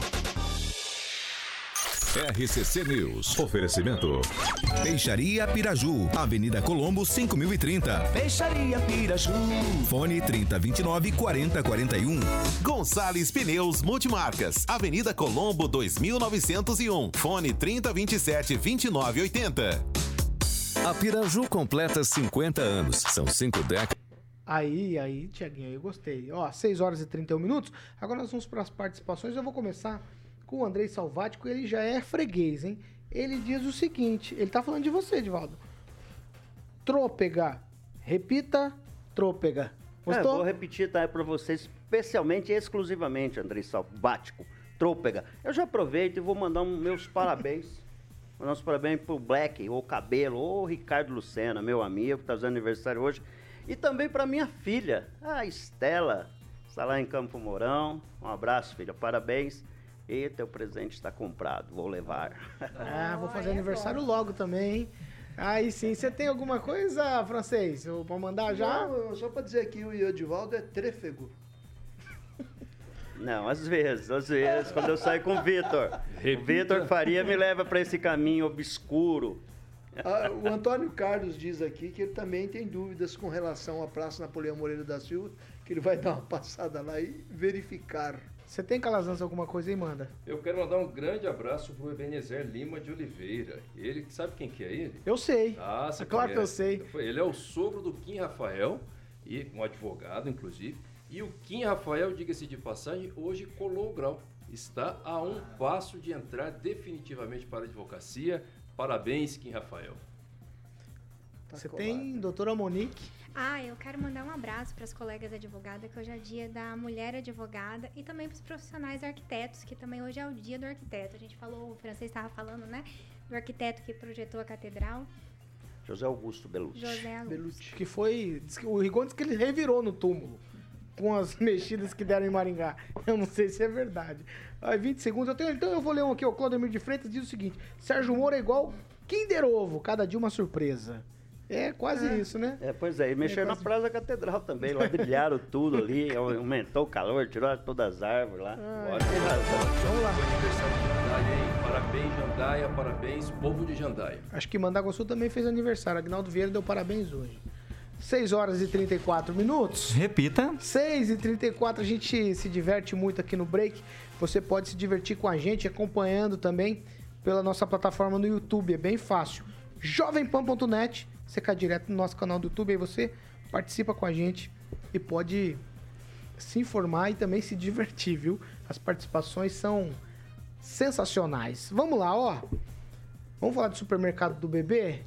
RCC News. Oferecimento. Peixaria Piraju, Avenida Colombo 5030. Peixaria Piraju. Fone 3029 4041. Gonçalves Pneus Multimarcas, Avenida Colombo 2901. Fone 3027 2980. A Piraju completa 50 anos. São cinco décadas. Aí, aí, Tiaguinho, eu gostei. Ó, 6 horas e 31 minutos. Agora nós vamos para as participações. Eu vou começar com o Andrei Salvático. Ele já é freguês, hein? Ele diz o seguinte: ele tá falando de você, Edivaldo. Trôpega. Repita, trôpega. É, Gostou? vou repetir tá, para você, especialmente e exclusivamente, Andrei Salvático, Trôpega. Eu já aproveito e vou mandar meus parabéns. Mandar uns parabéns pro Black, ou Cabelo, ou Ricardo Lucena, meu amigo, que tá fazendo aniversário hoje. E também para minha filha, a Estela, está lá em Campo Mourão. Um abraço, filha, parabéns. E teu presente está comprado, vou levar. Ah, vou fazer aniversário logo também, hein? Aí sim, você tem alguma coisa, francês? Eu vou mandar já? Não, só pra dizer que o Edivaldo é trêfego. Não, às vezes, às vezes, quando eu saio com o Vitor. O Vitor Faria me leva para esse caminho obscuro. Ah, o Antônio Carlos diz aqui que ele também tem dúvidas com relação à Praça Napoleão Moreira da Silva, que ele vai dar uma passada lá e verificar. Você tem calazans alguma coisa aí, manda? Eu quero mandar um grande abraço pro Ebenezer Lima de Oliveira. Ele, sabe quem que é ele? Eu sei. Ah, você É claro que eu sei. Ele é o sogro do Kim Rafael, e um advogado, inclusive. E o Kim Rafael, diga-se de passagem, hoje colou o grau. Está a um passo de entrar definitivamente para a advocacia. Parabéns, Kim Rafael. Tá Você colado. tem doutora Monique. Ah, eu quero mandar um abraço para as colegas advogadas, que hoje é dia da mulher advogada, e também para os profissionais arquitetos, que também hoje é o dia do arquiteto. A gente falou, o francês estava falando, né? Do arquiteto que projetou a catedral, José Augusto Belucci. José Augusto. Belucci, que foi. diz que- o Rigon disse que ele revirou no túmulo. Com as mexidas que deram em Maringá. Eu não sei se é verdade. Aí, 20 segundos. Eu tenho, então eu vou ler um aqui. O Claudemir de Freitas diz o seguinte: Sérgio Moro é igual Kinder Ovo, cada dia uma surpresa. É quase isso, né? É, pois é, e mexeram na quase- Praça da Catedral também, ladrilharam tudo ali, aumentou o calor, tirou todas as árvores lá. Ah, Tem razão. Vamos lá. Foi aniversário de Jandaia, hein? Parabéns, Jandaia, parabéns, povo de Jandaia. Acho que Mandaguaçu também fez aniversário. Agnaldo Vieira deu parabéns hoje. 6 horas e 34 minutos. Repita. 6 e 34 a gente se diverte muito aqui no break. Você pode se divertir com a gente acompanhando também pela nossa plataforma no YouTube. É bem fácil. Jovempan.net. Você cai direto no nosso canal do YouTube. Aí você participa com a gente e pode se informar e também se divertir, viu? As participações são sensacionais. Vamos lá, ó. Vamos falar do supermercado do bebê?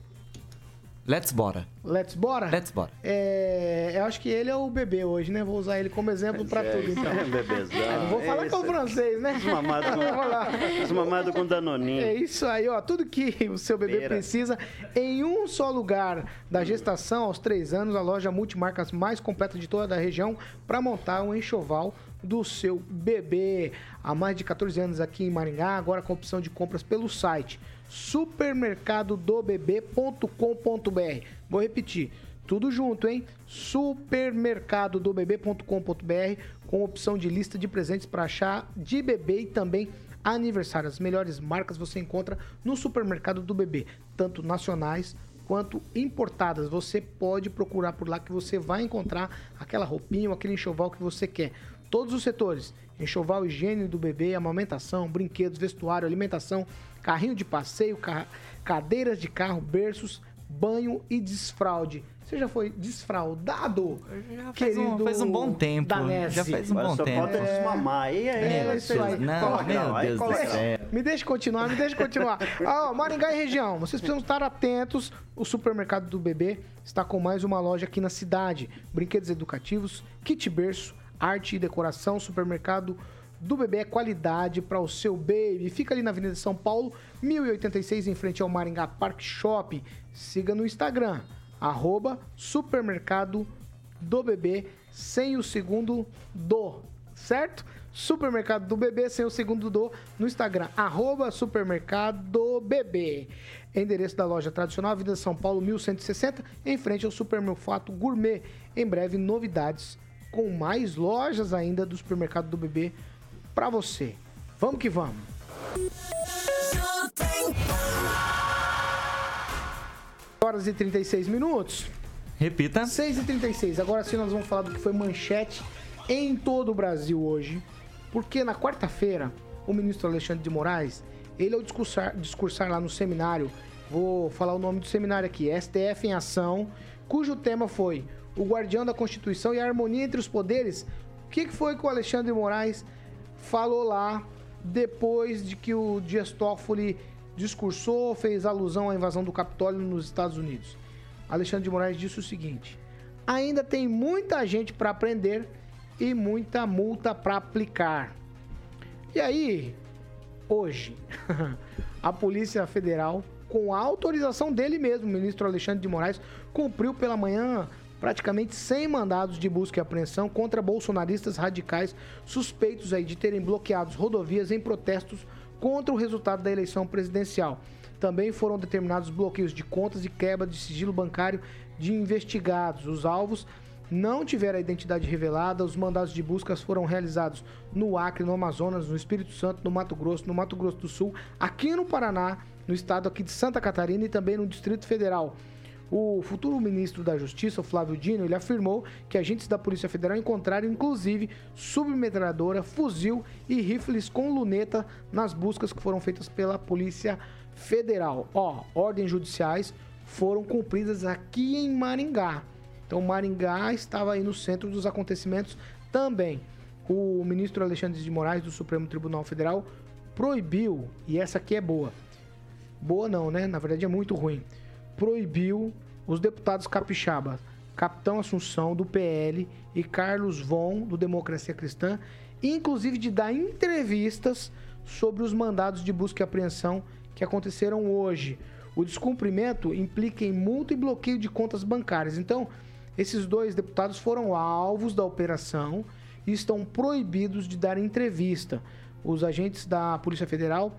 Let's bora. Let's bora? Let's bora. É, eu acho que ele é o bebê hoje, né? Vou usar ele como exemplo pra É, tudo, então. é, bebezão. Ah, não vou falar com o francês, né? Desmamado com, desmamado com danoninho. É isso aí, ó. Tudo que o seu bebê Beira. precisa em um só lugar. Da gestação aos três anos, a loja multimarcas mais completa de toda a região para montar um enxoval do seu bebê. Há mais de 14 anos aqui em Maringá, agora com opção de compras pelo site supermercadodobebê.com.br. Vou repetir. Tudo junto, hein? supermercadodobebê.com.br com opção de lista de presentes para achar de bebê e também aniversário. As melhores marcas você encontra no supermercado do bebê, tanto nacionais quanto importadas. Você pode procurar por lá que você vai encontrar aquela roupinha, ou aquele enxoval que você quer. Todos os setores: enxoval, higiene do bebê, amamentação, brinquedos, vestuário, alimentação, carrinho de passeio, ca- cadeiras de carro, berços, banho e desfraude. Você já foi desfraudado? Já faz, um, faz um bom tempo. Danese. Já faz um bom só tempo. falta desmamar. E aí, É, isso aí. Não, Coloca meu não, Deus do coloca. céu. Me deixa continuar, me deixa continuar. Ah, ó, Maringá e região, vocês precisam estar atentos. O supermercado do bebê está com mais uma loja aqui na cidade. Brinquedos educativos, kit berço, arte e decoração. Supermercado do bebê é qualidade para o seu baby. Fica ali na Avenida São Paulo, 1086, em frente ao Maringá Park Shopping. Siga no Instagram, arroba supermercado do bebê, sem o segundo do, certo? Supermercado do Bebê, sem o segundo do, no Instagram, arroba supermercado bebê. Endereço da loja tradicional, Avenida São Paulo, 1160, em frente ao Supermerfato Gourmet. Em breve, novidades com mais lojas ainda do supermercado do bebê para você. Vamos que vamos. Horas e 36 minutos. Repita. 6 e 36 Agora sim nós vamos falar do que foi manchete em todo o Brasil hoje. Porque na quarta-feira, o ministro Alexandre de Moraes, ele ao discursar, discursar lá no seminário, vou falar o nome do seminário aqui, STF em Ação, cujo tema foi o guardião da Constituição e a harmonia entre os poderes. O que que foi que o Alexandre de Moraes falou lá depois de que o Dias Toffoli discursou, fez alusão à invasão do Capitólio nos Estados Unidos? Alexandre de Moraes disse o seguinte: ainda tem muita gente para aprender e muita multa para aplicar. E aí, hoje, a Polícia Federal, com a autorização dele mesmo, o ministro Alexandre de Moraes, cumpriu pela manhã praticamente 100 mandados de busca e apreensão contra bolsonaristas radicais suspeitos aí de terem bloqueado rodovias em protestos contra o resultado da eleição presidencial. Também foram determinados bloqueios de contas e quebra de sigilo bancário de investigados. Os alvos não tiveram a identidade revelada. Os mandados de buscas foram realizados no Acre, no Amazonas, no Espírito Santo, no Mato Grosso, no Mato Grosso do Sul, aqui no Paraná, no estado aqui de Santa Catarina e também no Distrito Federal. O futuro ministro da Justiça, Flávio Dino, ele afirmou que agentes da Polícia Federal encontraram inclusive submetralhadora, fuzil e rifles com luneta nas buscas que foram feitas pela Polícia Federal. Ó, ordens judiciais foram cumpridas aqui em Maringá. Então Maringá estava aí no centro dos acontecimentos também. O ministro Alexandre de Moraes do Supremo Tribunal Federal proibiu, e essa aqui é boa. Boa não, né? Na verdade é muito ruim. Proibiu os deputados capixabas, Capitão Assunção do PL e Carlos Von do Democracia Cristã, inclusive de dar entrevistas sobre os mandados de busca e apreensão que aconteceram hoje. O descumprimento implica em multa e bloqueio de contas bancárias. Então, esses dois deputados foram alvos da operação e estão proibidos de dar entrevista. Os agentes da Polícia Federal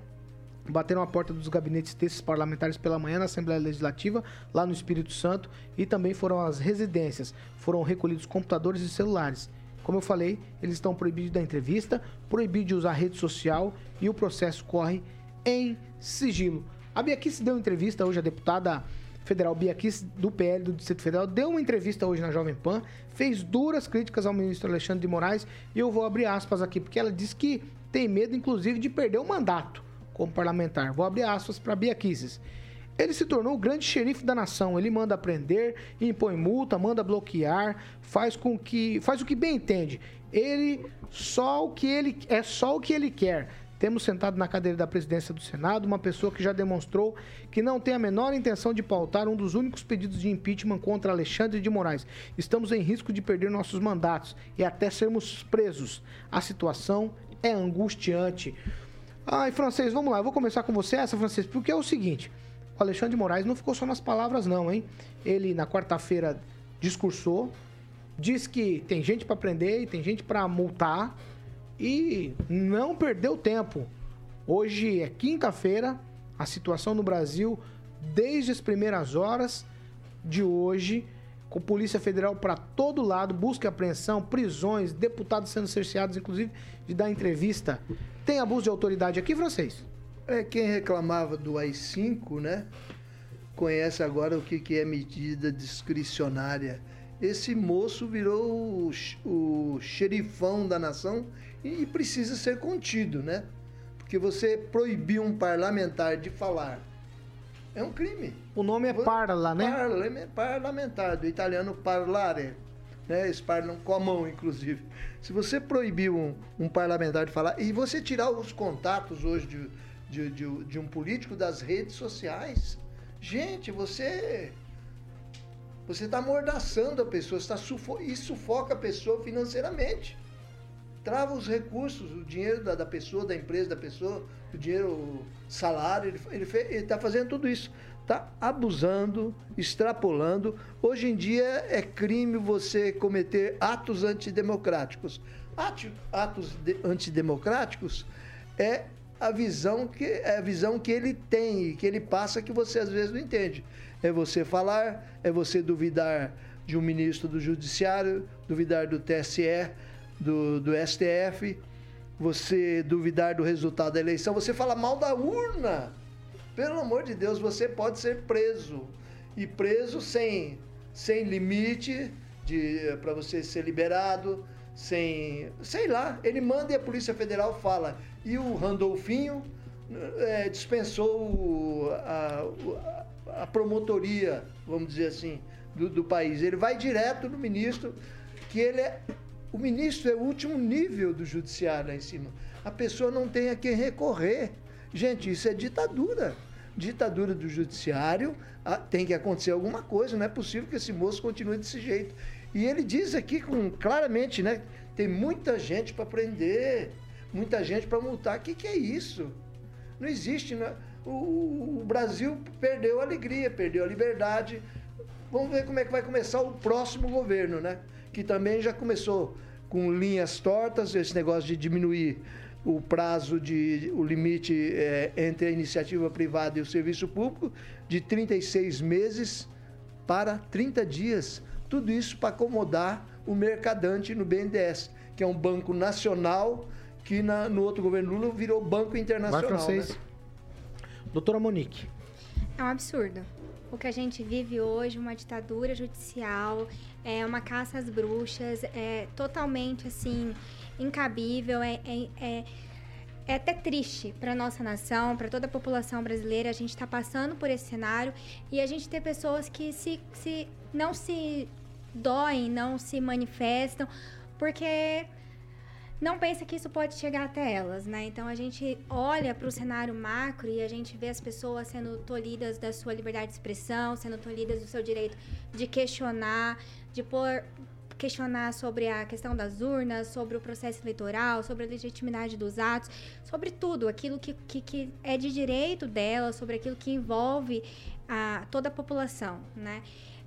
bateram a porta dos gabinetes desses parlamentares pela manhã na Assembleia Legislativa, lá no Espírito Santo, e também foram às residências. Foram recolhidos computadores e celulares. Como eu falei, eles estão proibidos da entrevista, proibidos de usar rede social e o processo corre em sigilo. A Biaquice deu entrevista hoje, a deputada federal Biaquice do PL do Distrito Federal deu uma entrevista hoje na Jovem Pan, fez duras críticas ao ministro Alexandre de Moraes e eu vou abrir aspas aqui, porque ela disse que tem medo, inclusive, de perder o mandato como parlamentar. Vou abrir aspas para Biaquices. Ele se tornou o grande xerife da nação. Ele manda prender, impõe multa, manda bloquear, faz com que faz o que bem entende. Ele só o que ele é só o que ele quer. Temos sentado na cadeira da presidência do Senado uma pessoa que já demonstrou que não tem a menor intenção de pautar um dos únicos pedidos de impeachment contra Alexandre de Moraes. Estamos em risco de perder nossos mandatos e até sermos presos. A situação é angustiante. Ai, francês, vamos lá. Eu vou começar com você, essa, francês, porque é o seguinte: o Alexandre de Moraes não ficou só nas palavras, não, hein? Ele, na quarta-feira, discursou, disse que tem gente para prender e tem gente para multar e não perdeu tempo. Hoje é quinta-feira, a situação no Brasil, desde as primeiras horas de hoje, com Polícia Federal para todo lado, busca e apreensão, prisões, deputados sendo cerceados, inclusive, de dar entrevista. Tem abuso de autoridade aqui, francês? É, quem reclamava do AI-5, né? Conhece agora o que, que é medida discricionária. Esse moço virou o, o xerifão da nação e precisa ser contido, né? Porque você proibir um parlamentar de falar É um crime. O nome é parla, né? Parla, parlamentar, do italiano parlare. Né? Eles falam com a mão, inclusive. Se você proibir um, um parlamentar de falar, e você tirar os contatos hoje de, de, de, de um político das redes sociais, gente, você você está amordaçando a pessoa, está sufo e sufoca a pessoa financeiramente. Trava os recursos, o dinheiro da, da pessoa, da empresa da pessoa, o dinheiro, o salário, ele está fazendo tudo isso. Está abusando, extrapolando. Hoje em dia é crime você cometer atos antidemocráticos. Atos antidemocráticos é a visão que é a visão que ele tem, que ele passa que você às vezes não entende é você falar, é você duvidar de um ministro do Judiciário, duvidar do TSE, do, do STF, você duvidar do resultado da eleição, você fala mal da urna. Pelo amor de Deus, você pode ser preso. E preso sem, sem limite para você ser liberado, sem. sei lá. Ele manda e a Polícia Federal fala. E o Randolfinho é, dispensou a, a promotoria, vamos dizer assim, do, do país. Ele vai direto no ministro, que ele é. O ministro é o último nível do judiciário lá em cima. A pessoa não tem a quem recorrer. Gente, isso é ditadura. Ditadura do judiciário, tem que acontecer alguma coisa, não é possível que esse moço continue desse jeito. E ele diz aqui com, claramente, né? Tem muita gente para prender, muita gente para multar. O que, que é isso? Não existe. Né? o, o Brasil perdeu a alegria, perdeu a liberdade. Vamos ver como é que vai começar o próximo governo, né? Que também já começou com linhas tortas, esse negócio de diminuir o prazo de o limite é, entre a iniciativa privada e o serviço público de 36 meses para 30 dias. Tudo isso para acomodar o mercadante no BNDES, que é um banco nacional que na, no outro governo Lula virou banco internacional. Vai, francês. Né? Doutora Monique. É um absurdo. O que a gente vive hoje, uma ditadura judicial, é uma caça às bruxas, é totalmente assim incabível, é, é, é, é até triste para nossa nação, para toda a população brasileira. A gente está passando por esse cenário e a gente tem pessoas que se, se não se doem, não se manifestam, porque não pensa que isso pode chegar até elas, né? Então a gente olha para o cenário macro e a gente vê as pessoas sendo tolhidas da sua liberdade de expressão, sendo tolhidas do seu direito de questionar, de pôr questionar sobre a questão das urnas, sobre o processo eleitoral, sobre a legitimidade dos atos, sobre tudo, aquilo que, que, que é de direito delas, sobre aquilo que envolve a, toda a população, né?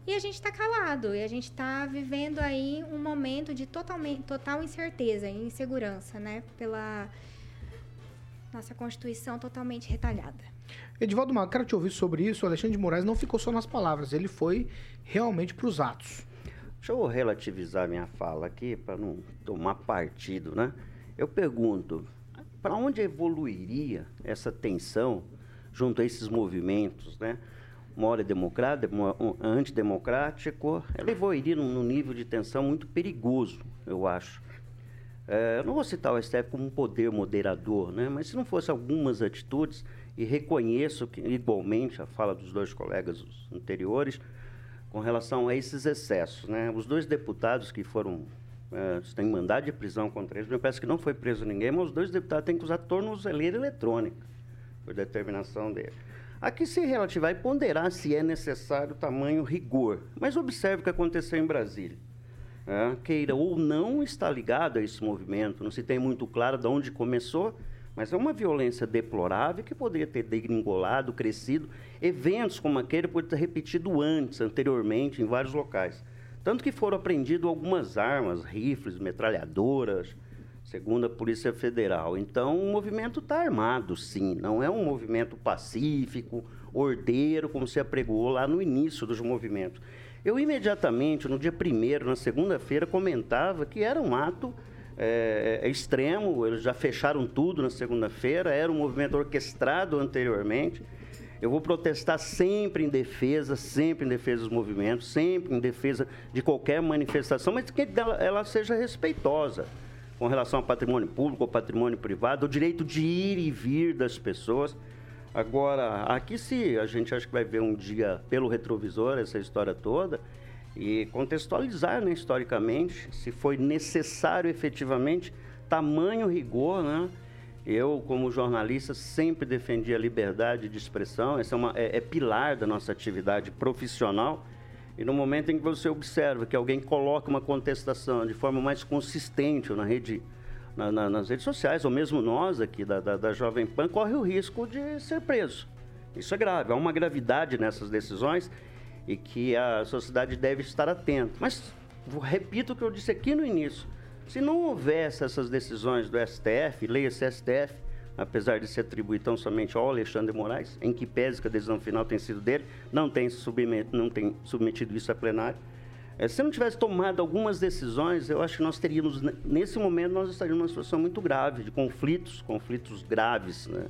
E a gente está calado, e a gente está vivendo aí um momento de totalmente, total incerteza e insegurança, né? Pela nossa Constituição totalmente retalhada. Edivaldo Mago, quero te ouvir sobre isso. O Alexandre de Moraes não ficou só nas palavras, ele foi realmente para os atos. Deixa eu relativizar minha fala aqui, para não tomar partido, né? Eu pergunto, para onde evoluiria essa tensão junto a esses movimentos, né? uma hora democrático, antidemocrático, ela evoluiria num, num nível de tensão muito perigoso, eu acho. É, eu não vou citar o STF como um poder moderador, né? mas se não fosse algumas atitudes, e reconheço que, igualmente a fala dos dois colegas anteriores, com relação a esses excessos. Né? Os dois deputados que foram é, têm mandado de prisão contra eles, me parece que não foi preso ninguém, mas os dois deputados têm que usar tornozeleira eletrônica, por determinação dele. Aqui se relativar e ponderar se é necessário tamanho rigor. Mas observe o que aconteceu em Brasília. É, queira ou não está ligado a esse movimento, não se tem muito claro de onde começou, mas é uma violência deplorável que poderia ter degringolado, crescido. Eventos como aquele poderiam ter repetido antes, anteriormente, em vários locais. Tanto que foram apreendidas algumas armas, rifles, metralhadoras, segundo a Polícia Federal. Então, o movimento está armado, sim. Não é um movimento pacífico, ordeiro, como se apregoou lá no início dos movimentos. Eu imediatamente, no dia primeiro, na segunda-feira, comentava que era um ato é, é, extremo, eles já fecharam tudo na segunda-feira, era um movimento orquestrado anteriormente. Eu vou protestar sempre em defesa, sempre em defesa dos movimentos, sempre em defesa de qualquer manifestação, mas que ela, seja respeitosa com relação ao patrimônio público ou patrimônio privado, o direito de ir e vir das pessoas. Agora, aqui sim, a gente acha que vai ver um dia pelo retrovisor essa história toda e contextualizar, né, historicamente, se foi necessário efetivamente tamanho rigor, né? Eu, como jornalista, sempre defendi a liberdade de expressão, essa é, uma, é, é pilar da nossa atividade profissional. E no momento em que você observa que alguém coloca uma contestação de forma mais consistente na rede, na, na, nas redes sociais, ou mesmo nós aqui da, da, da Jovem Pan, corre o risco de ser preso. Isso é grave, há uma gravidade nessas decisões e que a sociedade deve estar atenta. Mas repito o que eu disse aqui no início: se não houvesse essas decisões do STF, leia-se STF, apesar de se atribuir tão somente ao Alexandre Moraes, em que pese que a decisão final tem sido dele, não tem, submet, não tem submetido isso a plenário. É, se não tivesse tomado algumas decisões, eu acho que nós teríamos, nesse momento, nós estaríamos numa situação muito grave, de conflitos, conflitos graves. Né?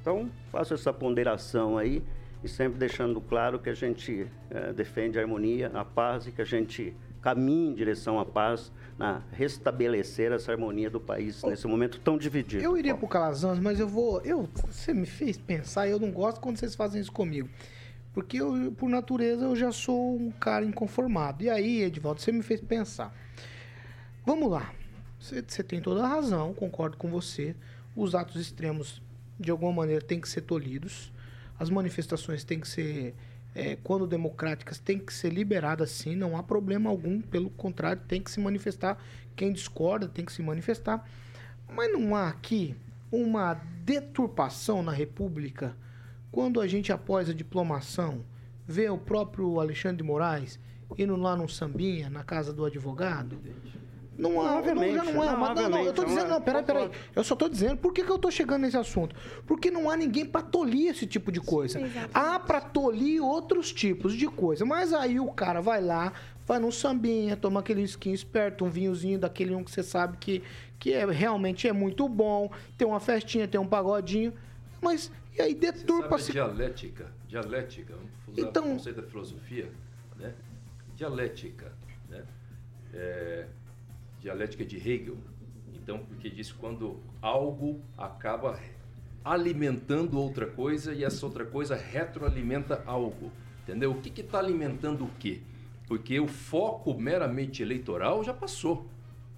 Então, faço essa ponderação aí e sempre deixando claro que a gente é, defende a harmonia, a paz e que a gente caminhe em direção à paz, na restabelecer essa harmonia do país nesse momento tão dividido. Eu iria para o Calazans, mas eu vou. Eu, você me fez pensar, eu não gosto quando vocês fazem isso comigo. Porque eu, por natureza, eu já sou um cara inconformado. E aí, Edvaldo, você me fez pensar. Vamos lá. Você, você tem toda a razão, concordo com você. Os atos extremos, de alguma maneira, têm que ser tolhidos. As manifestações têm que ser é, quando democráticas, tem que ser liberada sim, não há problema algum, pelo contrário, tem que se manifestar. Quem discorda tem que se manifestar. Mas não há aqui uma deturpação na República quando a gente, após a diplomação, vê o próprio Alexandre de Moraes indo lá no sambinha, na casa do advogado? Não há, obviamente. Não, já não é. Não, mas, não, não, eu tô dizendo, não, peraí, peraí. Eu só tô dizendo, por que, que eu tô chegando nesse assunto? Porque não há ninguém pra tolir esse tipo de coisa. Sim, há pra tolir outros tipos de coisa. Mas aí o cara vai lá, vai num sambinha, toma aquele skin esperto, um vinhozinho daquele um que você sabe que, que é, realmente é muito bom, tem uma festinha, tem um pagodinho. Mas, e aí deturpa-se. Dialética, dialética, vamos usar então, o conceito da filosofia, né? Dialética, né? É, dialética de Hegel. Então, porque diz quando algo acaba alimentando outra coisa e essa outra coisa retroalimenta algo. Entendeu? O que está alimentando o quê? Porque o foco meramente eleitoral já passou.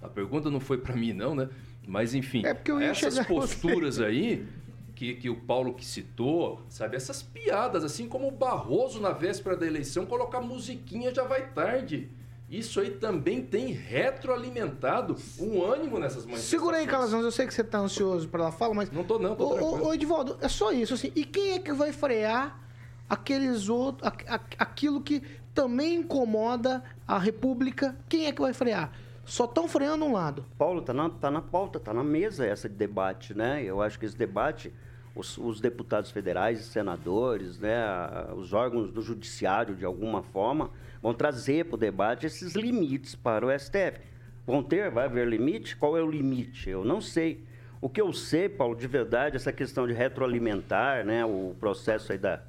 A pergunta não foi para mim, não, né? Mas, enfim, é essas posturas aí que, que o Paulo que citou, sabe? Essas piadas, assim como o Barroso na véspera da eleição, colocar musiquinha já vai tarde. Isso aí também tem retroalimentado um ânimo nessas manifestações. Segura aí, Calazans, eu sei que você está ansioso para ela fala, mas... Não tô não, tô ô, ô, Edivaldo, é só isso, assim. E quem é que vai frear aqueles outros... aquilo que também incomoda a República? Quem é que vai frear? Só estão freando um lado. Paulo, tá na, tá na pauta, tá na mesa essa de debate, né? Eu acho que esse debate os, os, deputados federais senadores, né, os órgãos do judiciário, de alguma forma, vão trazer para o debate esses limites para o STF. Vão ter, vai haver limite? Qual é o limite? Eu não sei. O que eu sei, Paulo, de verdade, essa questão de retroalimentar, né, o processo aí da,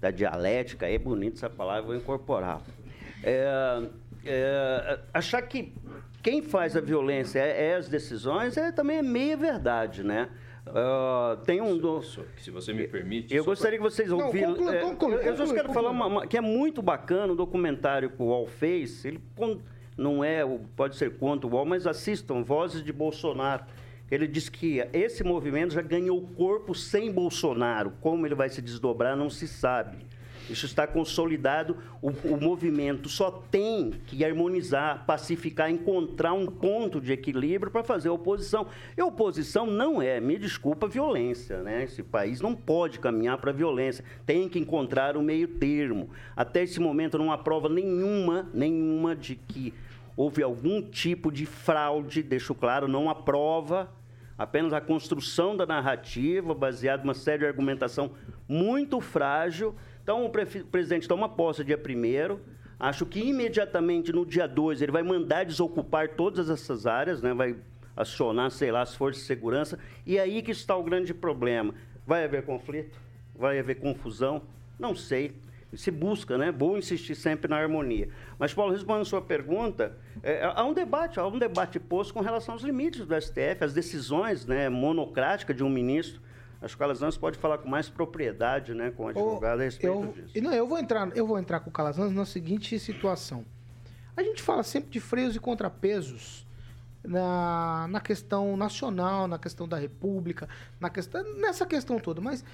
da dialética, é bonito essa palavra, vou incorporar. É, é, achar que quem faz a violência é, é as decisões é também é meia verdade, né? Uh, tem um do... Se você me permite. Eu gostaria pra... que vocês ouviram. É, eu, eu só quero falar uma, uma, que é muito bacana o documentário que o UOL fez. Ele não é, pode ser contra o UOL, mas assistam Vozes de Bolsonaro. Ele diz que esse movimento já ganhou corpo sem Bolsonaro. Como ele vai se desdobrar, não se sabe. Isso está consolidado. O, o, movimento só tem que harmonizar, pacificar, encontrar um ponto de equilíbrio para fazer oposição. E oposição não é, me desculpa, violência. Né? Esse país não pode caminhar para violência. Tem que encontrar o um meio termo. Até esse momento não há prova nenhuma, nenhuma de que houve algum tipo de fraude, deixo claro, não há prova apenas a construção da narrativa, baseada numa série de argumentação muito frágil, então, o presidente toma posse dia 1 Acho que imediatamente no dia 2 ele vai mandar desocupar todas essas áreas, né? vai acionar, sei lá, as forças de segurança. E aí que está o grande problema. Vai haver conflito? Vai haver confusão? Não sei. Se busca, né? Vou insistir sempre na harmonia. Mas, Paulo, respondendo a sua pergunta, é, há um debate, há um debate posto com relação aos limites do STF, as decisões né, monocráticas de um ministro Acho que o Calazans pode falar com mais propriedade, né, com o advogado a respeito eu, disso. Não, eu vou entrar, eu vou entrar com o Calazans na seguinte situação. A gente fala sempre de freios e contrapesos na, na questão nacional, na questão da república, na questão, nessa questão toda, mas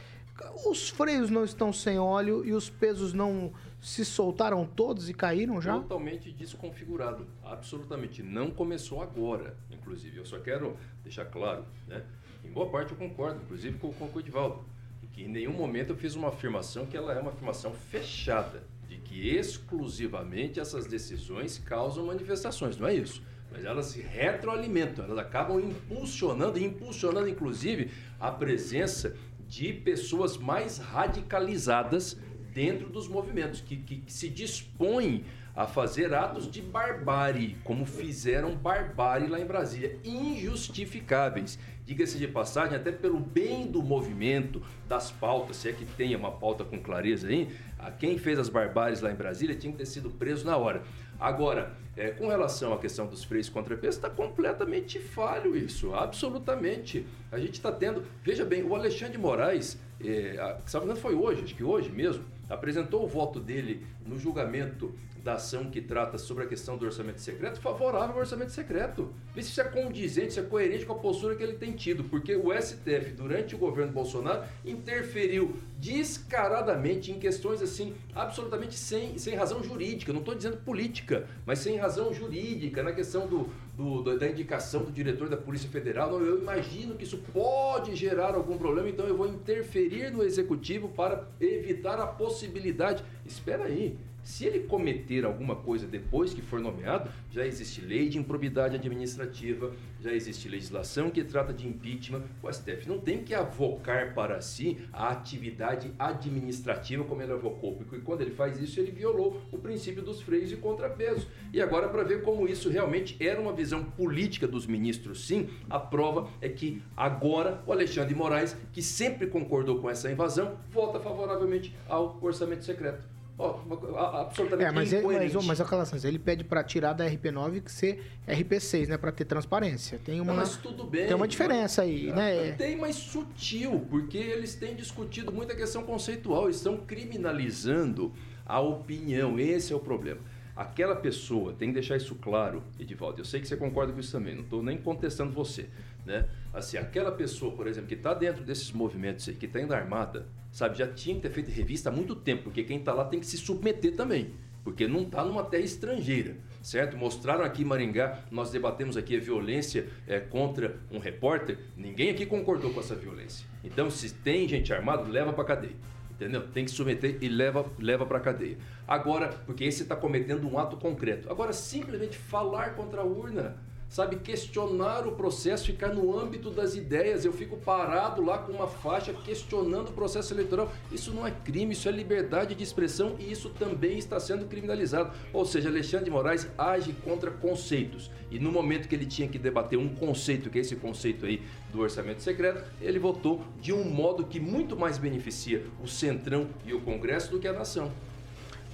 os freios não estão sem óleo e os pesos não se soltaram todos e caíram já? Totalmente desconfigurado. Absolutamente. Não começou agora, inclusive. Eu só quero deixar claro, né? Em boa parte eu concordo, inclusive com, com o Edivaldo. Que em nenhum momento eu fiz uma afirmação que ela é uma afirmação fechada. De que exclusivamente essas decisões causam manifestações. Não é isso. Mas elas se retroalimentam, elas acabam impulsionando, e impulsionando inclusive a presença de pessoas mais radicalizadas dentro dos movimentos, que, que, que se dispõem a fazer atos de barbárie, como fizeram barbárie lá em Brasília, injustificáveis. Diga-se de passagem, até pelo bem do movimento, das pautas, se é que tenha uma pauta com clareza aí, a quem fez as barbáries lá em Brasília tinha que ter sido preso na hora. Agora, é, com relação à questão dos freios contrapesos, está completamente falho isso, absolutamente. A gente está tendo. Veja bem, o Alexandre Moraes, é, a, não foi hoje, acho que hoje mesmo, apresentou o voto dele no julgamento da ação que trata sobre a questão do orçamento secreto, favorável ao orçamento secreto. Vê se isso é condizente, se é coerente com a postura que ele tem tido, porque o STF, durante o governo Bolsonaro, interferiu descaradamente em questões assim, absolutamente sem, sem razão jurídica, não estou dizendo política, mas sem razão jurídica, na questão do, do, da indicação do diretor da Polícia Federal. Não, eu imagino que isso pode gerar algum problema, então eu vou interferir no executivo para evitar a possibilidade. Espera aí. Se ele cometer alguma coisa depois que for nomeado, já existe lei de improbidade administrativa, já existe legislação que trata de impeachment. O STF não tem que avocar para si a atividade administrativa como ele avocou, porque quando ele faz isso, ele violou o princípio dos freios e contrapesos. E agora, para ver como isso realmente era uma visão política dos ministros, sim, a prova é que agora o Alexandre Moraes, que sempre concordou com essa invasão, vota favoravelmente ao orçamento secreto. Absolutamente É, mas, ele, mas, mas Calazans, ele pede para tirar da RP9 que ser RP6, né? Para ter transparência. Tem uma, Não, mas tudo bem. tem uma diferença aí, né? Tem, mas sutil, porque eles têm discutido muita questão conceitual, estão criminalizando a opinião, esse é o problema. Aquela pessoa, tem que deixar isso claro, Edivaldo, eu sei que você concorda com isso também, não estou nem contestando você, né? Assim, aquela pessoa, por exemplo, que está dentro desses movimentos aí, que está indo armada, sabe, já tinha que ter feito revista há muito tempo, porque quem está lá tem que se submeter também, porque não está numa terra estrangeira, certo? Mostraram aqui em Maringá, nós debatemos aqui a violência é, contra um repórter, ninguém aqui concordou com essa violência. Então, se tem gente armada, leva para cadeia. Entendeu? Tem que submeter e leva, leva para cadeia. Agora, porque esse está cometendo um ato concreto. Agora, simplesmente falar contra a urna, sabe? Questionar o processo, ficar no âmbito das ideias. Eu fico parado lá com uma faixa questionando o processo eleitoral. Isso não é crime, isso é liberdade de expressão e isso também está sendo criminalizado. Ou seja, Alexandre de Moraes age contra conceitos. E no momento que ele tinha que debater um conceito, que é esse conceito aí do orçamento secreto, ele votou de um modo que muito mais beneficia o Centrão e o Congresso do que a nação.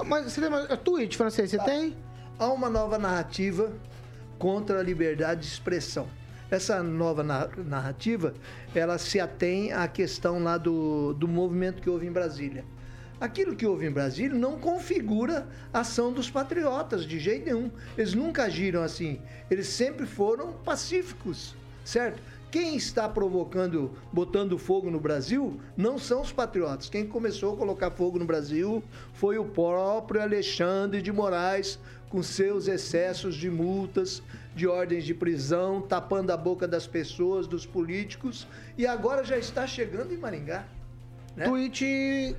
Mas você tem uma, é tweet, francês, você tem? Há uma nova narrativa contra a liberdade de expressão. Essa nova na- narrativa, ela se atém à questão lá do, do movimento que houve em Brasília. Aquilo que houve em Brasília não configura a ação dos patriotas de jeito nenhum. Eles nunca agiram assim. Eles sempre foram pacíficos, certo? Quem está provocando, botando fogo no Brasil, não são os patriotas. Quem começou a colocar fogo no Brasil foi o próprio Alexandre de Moraes, com seus excessos de multas, de ordens de prisão, tapando a boca das pessoas, dos políticos, e agora já está chegando em Maringá. Né? Tweet.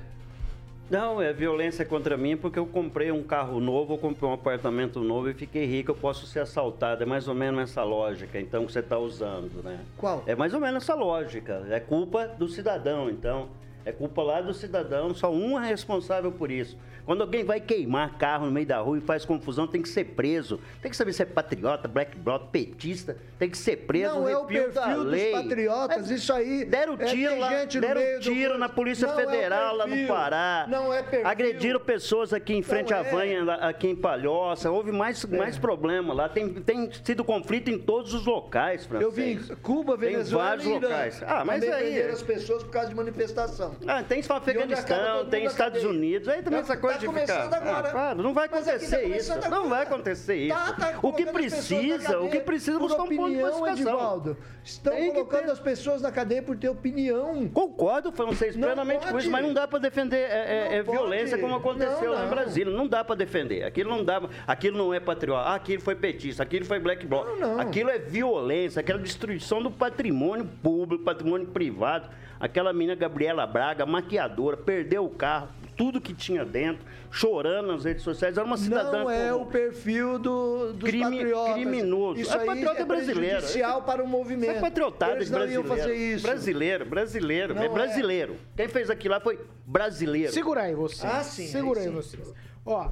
Não, é violência contra mim porque eu comprei um carro novo, eu comprei um apartamento novo e fiquei rico, eu posso ser assaltado. É mais ou menos essa lógica, então, que você está usando, né? Qual? É mais ou menos essa lógica. É culpa do cidadão, então. É culpa lá do cidadão, só um é responsável por isso. Quando alguém vai queimar carro no meio da rua e faz confusão, tem que ser preso. Tem que saber se é patriota, black bloc, petista, tem que ser preso. Não é o perfil dos lei. patriotas, isso aí. Deram é, tiro tem lá, deram do tiro coisa. na Polícia Não é Federal lá no Pará. Não é perfil. Agrediram pessoas aqui em frente à é. Vanha, lá- aqui em Palhoça. Houve mais, mais problema lá. Tem, tem sido conflito em todos os locais, Eu francês. vi Cuba, Tem Venezuela vários e Irã. locais. Ah, mas Também aí- as pessoas por causa de manifestação. Ah, tem acaba Afeganistão, tem Estados cadeia. Unidos. Aí também Tá- essa coisa tá de ficar. agora. Ah, para, não vai aqui tá acontecer isso. Não vai acontecer isso. Tá, tá o que precisa, o que precisa por buscar um ponto de. Estão Tem colocando ter. as pessoas na cadeia por ter opinião. Concordo, francês, plenamente com isso, mas não dá para defender é, é, é, violência como aconteceu Não, lá em não. Brasília. Não dá para defender. Aquilo não dá, aquilo não é patriota, ah, aquilo foi petista, aquilo foi black bloc. Não, não. Aquilo é violência, aquela destruição do patrimônio público, patrimônio privado. Aquela menina Gabriela Braga, maquiadora, perdeu o carro, tudo que tinha dentro, chorando nas redes sociais. Era uma cidadã Não é o perfil do, dos Crime- patriotas. criminoso. Isso É aí patriota é brasileiro. prejudicial para o movimento. Isso é patriotada Eles de não brasileiro. iam fazer isso. Brasileiro, brasileiro, Não é é. brasileiro. Quem fez aquilo lá foi brasileiro. Segura aí vocês. Ah, sim, Segura aí aí, sim. vocês. Ó,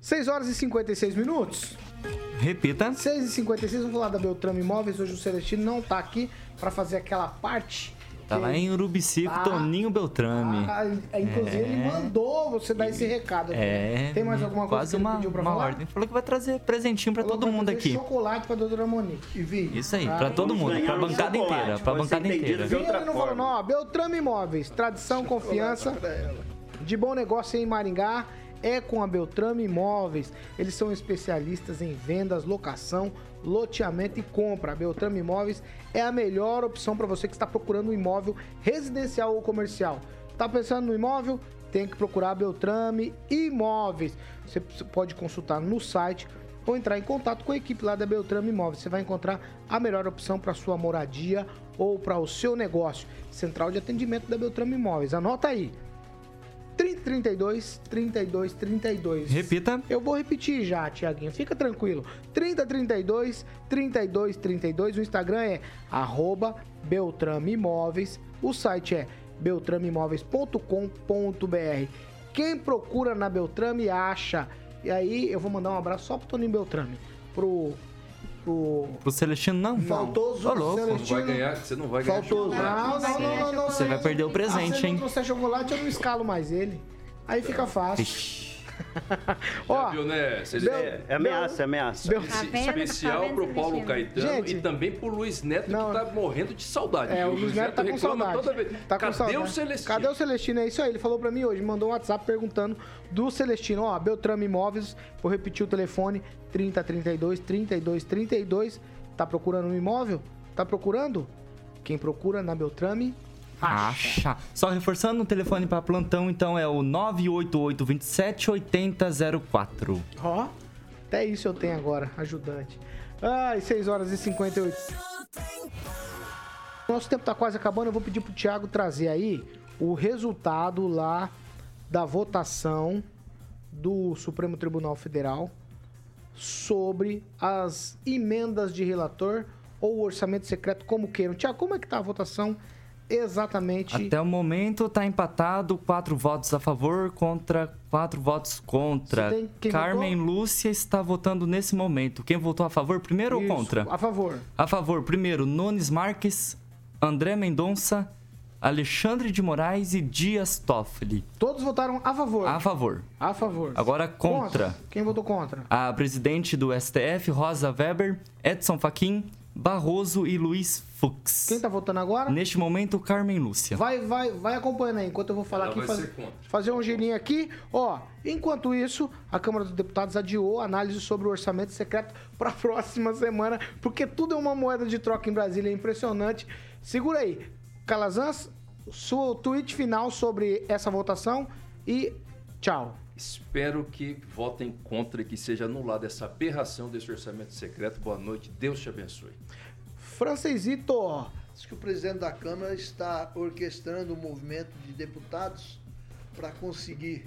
6 horas e 56 minutos. Repita. 6 e 56 vamos falar da Beltrame Imóveis. Hoje o Celestino não tá aqui pra fazer aquela parte. Tá lá em Urubici com Ah. Toninho Beltrame. Ah, inclusive, ele É. mandou você dar esse recado. aqui. É. Tem mais alguma coisa Quase que ele uma, pediu pra uma falar? ordem. Falou que vai trazer presentinho pra Falou todo pra mundo aqui. chocolate pra doutora Monique. E vi. Isso aí, Ah, pra todo mundo, pra um bancada inteira, pra bancada inteira. outra ele não falou, forma. não, ó, Beltrame Imóveis, tradição, confiança, Pra de bom negócio em Maringá é com a Beltrame Imóveis. Eles são especialistas em vendas, locação, loteamento e compra. A Beltrame Imóveis é a melhor opção para você que está procurando um imóvel residencial ou comercial. Tá pensando no imóvel? Tem que procurar a Beltrame Imóveis. Você pode consultar no site ou entrar em contato com a equipe lá da Beltrame Imóveis. Você vai encontrar a melhor opção para sua moradia ou para o seu negócio. Central de atendimento da Beltrame Imóveis. Anota aí. 3032 32 32. Repita. Eu vou repetir já, Tiaguinho. Fica tranquilo. 3032 32 32. O Instagram é arroba Beltrame Imóveis. O site é beltrameimóveis.com.br. Quem procura na Beltrame acha. E aí eu vou mandar um abraço só pro Toninho Beltrame. Pro. Pro. Pro Celestino não. Faltou os Ô, louco. Não vai ganhar, você não vai ganhar Faltou. Não, não, não, não, não. Você vai perder o Ah, presente, se ele hein? não trouxer chocolate, eu não escalo mais ele. Aí fica fácil. Ó, viu, né? É, é ameaça, é ameaça. Bel- Tá vendo? Especial Tá vendo, pro Paulo? Caetano Gente. e também pro Luiz Neto, Não. que tá morrendo de saudade. É, o viu? Luiz Neto tá com reclama saudade. toda vez. Tá com Cadê saudade. o Celestino? Cadê o Celestino? É isso aí, ele falou pra mim hoje, mandou um WhatsApp perguntando do Celestino. Ó, Beltrame Imóveis, vou repetir o telefone, 3032 3232. Tá procurando um imóvel? Tá procurando? Quem procura na Beltrame, acha. Acha. Só reforçando o telefone para plantão, então é o 988 27 8004. Ó, até isso eu tenho agora, ajudante. Ai, 6 horas e 58. Nosso tempo tá quase acabando, eu vou pedir pro Thiago trazer aí o resultado lá da votação do Supremo Tribunal Federal sobre as emendas de relator ou orçamento secreto, como queiram. Tiago, como é que tá a votação exatamente? Até o momento tá empatado, quatro votos a favor contra quatro votos contra. Carmen Lúcia está votando nesse momento. Quem votou a favor primeiro Isso, ou contra? A favor. A favor, primeiro, Nunes Marques, André Mendonça, Alexandre de Moraes e Dias Toffoli. Todos votaram a favor. A favor. A favor. Agora contra. Quem votou contra? A presidente do STF, Rosa Weber, Edson Fachin, Barroso e Luiz Fux. Quem tá votando agora? Neste momento, Carmen Lúcia. Vai, vai, vai acompanhando aí, enquanto eu vou falar Ela aqui, vai faz- fazer um girinho aqui. Ó, enquanto isso, a Câmara dos Deputados adiou a análise sobre o orçamento secreto para a próxima semana, porque tudo é uma moeda de troca em Brasília, é impressionante. Segura aí. Calazans, seu tweet final sobre essa votação e tchau. Espero que votem contra e que seja anulada essa aberração desse orçamento secreto. Boa noite, Deus te abençoe. Francesito, Diz que o presidente da Câmara está orquestrando um movimento de deputados para conseguir,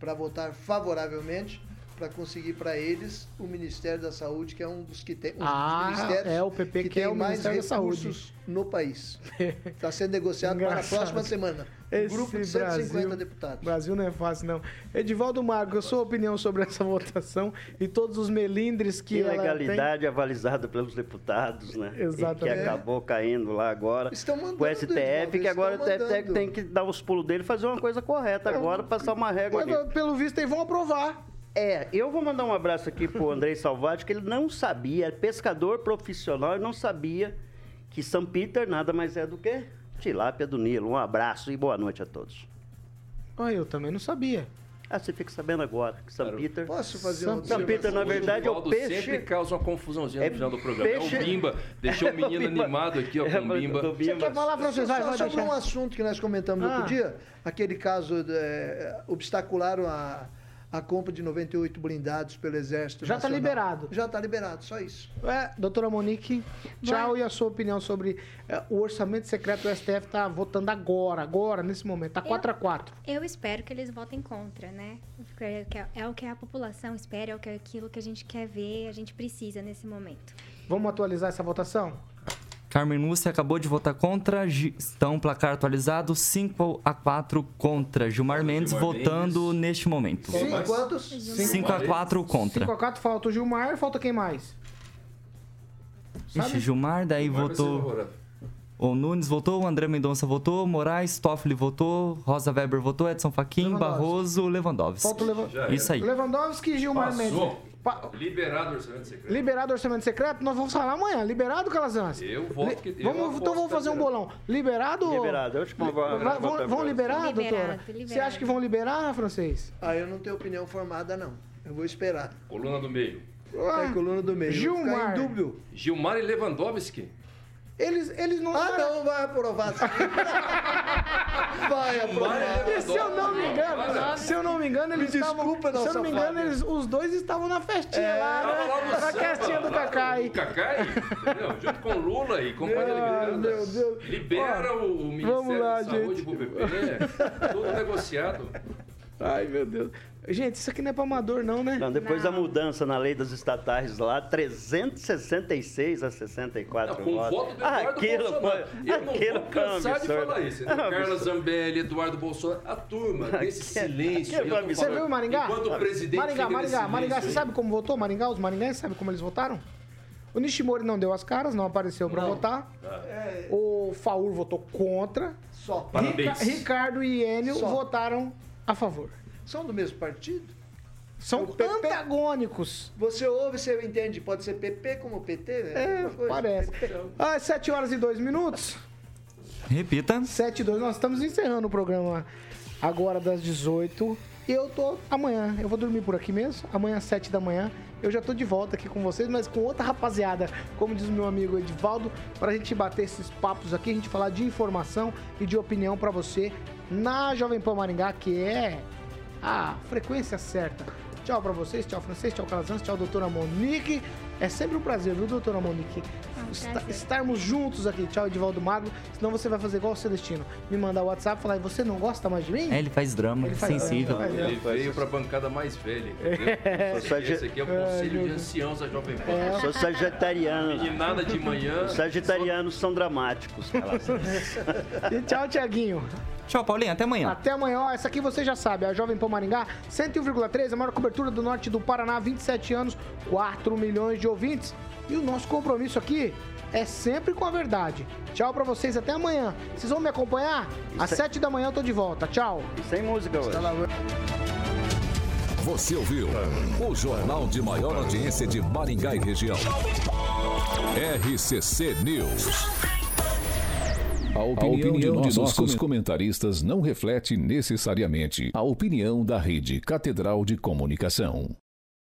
para votar favoravelmente, para conseguir para eles o Ministério da Saúde, que é um dos que tem um Ah, ministérios é, o PP que quer tem o mais Ministério recursos no país. Está sendo negociado para a próxima semana. Esse grupo de 150 Brasil, deputados. Brasil não é fácil, não. Edivaldo Marco, a sua opinião sobre essa votação e todos os melindres que ela tem? Ilegalidade avalizada pelos deputados, né? E Exatamente. Que acabou caindo lá agora. Estão mandando, o STF, Edivaldo, que agora o estão TF mandando. tem que dar os pulos dele e fazer uma coisa correta agora, passar uma régua ali. Mas, pelo visto, eles vão aprovar. É, eu vou mandar um abraço aqui pro Andrei Salvati, que ele não sabia, é pescador profissional, ele não sabia que São Peter nada mais é do que tilápia do Nilo. Um abraço e boa noite a todos. Ah, eu também não sabia. Ah, você fica sabendo agora que São Peter... Posso fazer São- São Peter, na O verdade, é o peixe... sempre causa uma confusãozinha É no final do programa. peixe- É o Bimba. Deixou o menino É o Bimba. animado aqui, ó, É, com o mas Bimba. Você quer falar, francês? Vai, Só vai, sobre um assunto que nós comentamos no Ah. outro dia, aquele caso, eh, obstacularam a, a compra de 98 blindados pelo Exército Já tá Nacional. liberado. Já está liberado, só isso. É, doutora Monique, tchau. E a sua opinião sobre é, o orçamento secreto do STF tá votando agora, agora, nesse momento. Tá 4 a 4 Eu espero que eles votem contra, né? Porque É, é o que a população espera, é o que- aquilo que a gente quer ver, a gente precisa nesse momento. Vamos atualizar essa votação? Carmen Lúcia acabou de votar contra. Estão placar atualizado 5 a 4 contra. Gilmar Mendes Gilmar votando Mendes. neste momento. Quem Sim, mais? quantos? 5 a 4 contra. 5 a 4 falta o Gilmar, falta quem mais? Ixi, Gilmar, daí ser votou. O Nunes votou, o André Mendonça votou, Moraes, Toffoli votou, Rosa Weber votou, Edson Fachin, Lewandowski. Barroso, Lewandowski. Era. Isso aí. Lewandowski e Gilmar Mendes. Pa- Liberado o orçamento secreto. Liberado o orçamento secreto? Nós vamos falar amanhã. Liberado, Calazans? Eu voto que- eu vamos, aposto Então vamos tá fazer um bolão. Liberado? Liberado. Eu acho que vão- Vai- vão- vão, liberar, Liberado, doutora? liberado. Você acha que vão liberar, francês? Ah, eu não tenho opinião formada, não. Eu vou esperar. Coluna do meio. Tá em coluna do meio. Eu Gilmar. Gilmar e Lewandowski. Eles, eles não... Ah, não, vai aprovar. vai aprovar. E se eu não me engano, se eu não me engano, eles Me estavam. desculpa, Se eu não me engano, eles, os dois estavam na festinha lá, Tava lá né? Na festinha do Cacai. O Cacai, entendeu? Junto com Lula e companhia Ah, liberada. meu Deus. Libera Ó, o, o Ministério da Saúde gente. pro PP. Tudo negociado. Ai, meu Deus. Gente, isso aqui não é pra amador, não, né? Não, depois Não. da mudança na lei das estatais lá, 366 a 64 Não, com votos. voto do Eduardo aquilo foi. Eu não aquilo um cansar de falar isso. É Carla absurdo. Zambelli, Eduardo Bolsonaro, a turma desse Aquilo- silêncio. aquilo foi Você falando. viu o Maringá? Enquanto o presidente Maringá, fica nesse Maringá, Maringá, você sabe como votou? Maringá, os maringaenses sabem como eles votaram? O Nishimori não deu as caras, não apareceu pra Não. votar. O Faur votou contra. Só. Parabéns. Rica- Ricardo e Enio Só. votaram a favor. São do mesmo partido? São PP antagônicos. Você ouve, você entende. Pode ser PP como PT, né? É, parece. Ah, 7 horas e 2 minutos. Repita. 7 e 2. Nós estamos encerrando o programa agora das 18. E eu tô amanhã. Eu vou dormir por aqui mesmo. Amanhã, às 7 da manhã. Eu já tô de volta aqui com vocês, mas com outra rapaziada, como diz o meu amigo Edivaldo, pra gente bater esses papos aqui, a gente falar de informação e de opinião pra você na Jovem Pan Maringá, que é a frequência certa. Tchau pra vocês, tchau francês, tchau Calazans, tchau doutora Monique. É sempre um prazer, viu, doutora Monique? Esta- prazer. estarmos juntos aqui. Tchau, Edivaldo Magro. Senão você vai fazer igual o Celestino. Me mandar o WhatsApp e falar, você não gosta mais de mim? É, ele faz drama, Ele faz- sensível. É, Ele veio pra bancada mais velha, entendeu? sagi- Esse aqui é o Conselho de Anciãos da Jovem Pan. É. Sou sagitariano. Meninada de manhã. Os sagitarianos são dramáticos. E tchau, Tiaguinho. Tchau, Paulinho. Até amanhã. Até amanhã. Ó, essa aqui você já sabe, a Jovem Pan Maringá, 101,3, a maior cobertura do norte do Paraná, 27 anos, 4 milhões de ouvintes. E o nosso compromisso aqui é sempre com a verdade. Tchau pra vocês, até amanhã. Vocês vão me acompanhar? Às é- 7 da manhã eu tô de volta. Tchau. E sem música hoje. Você ouviu o jornal de maior audiência de Maringá e região. RCC News. A opinião, de nossos comentaristas não reflete necessariamente a opinião da Rede Catedral de Comunicação.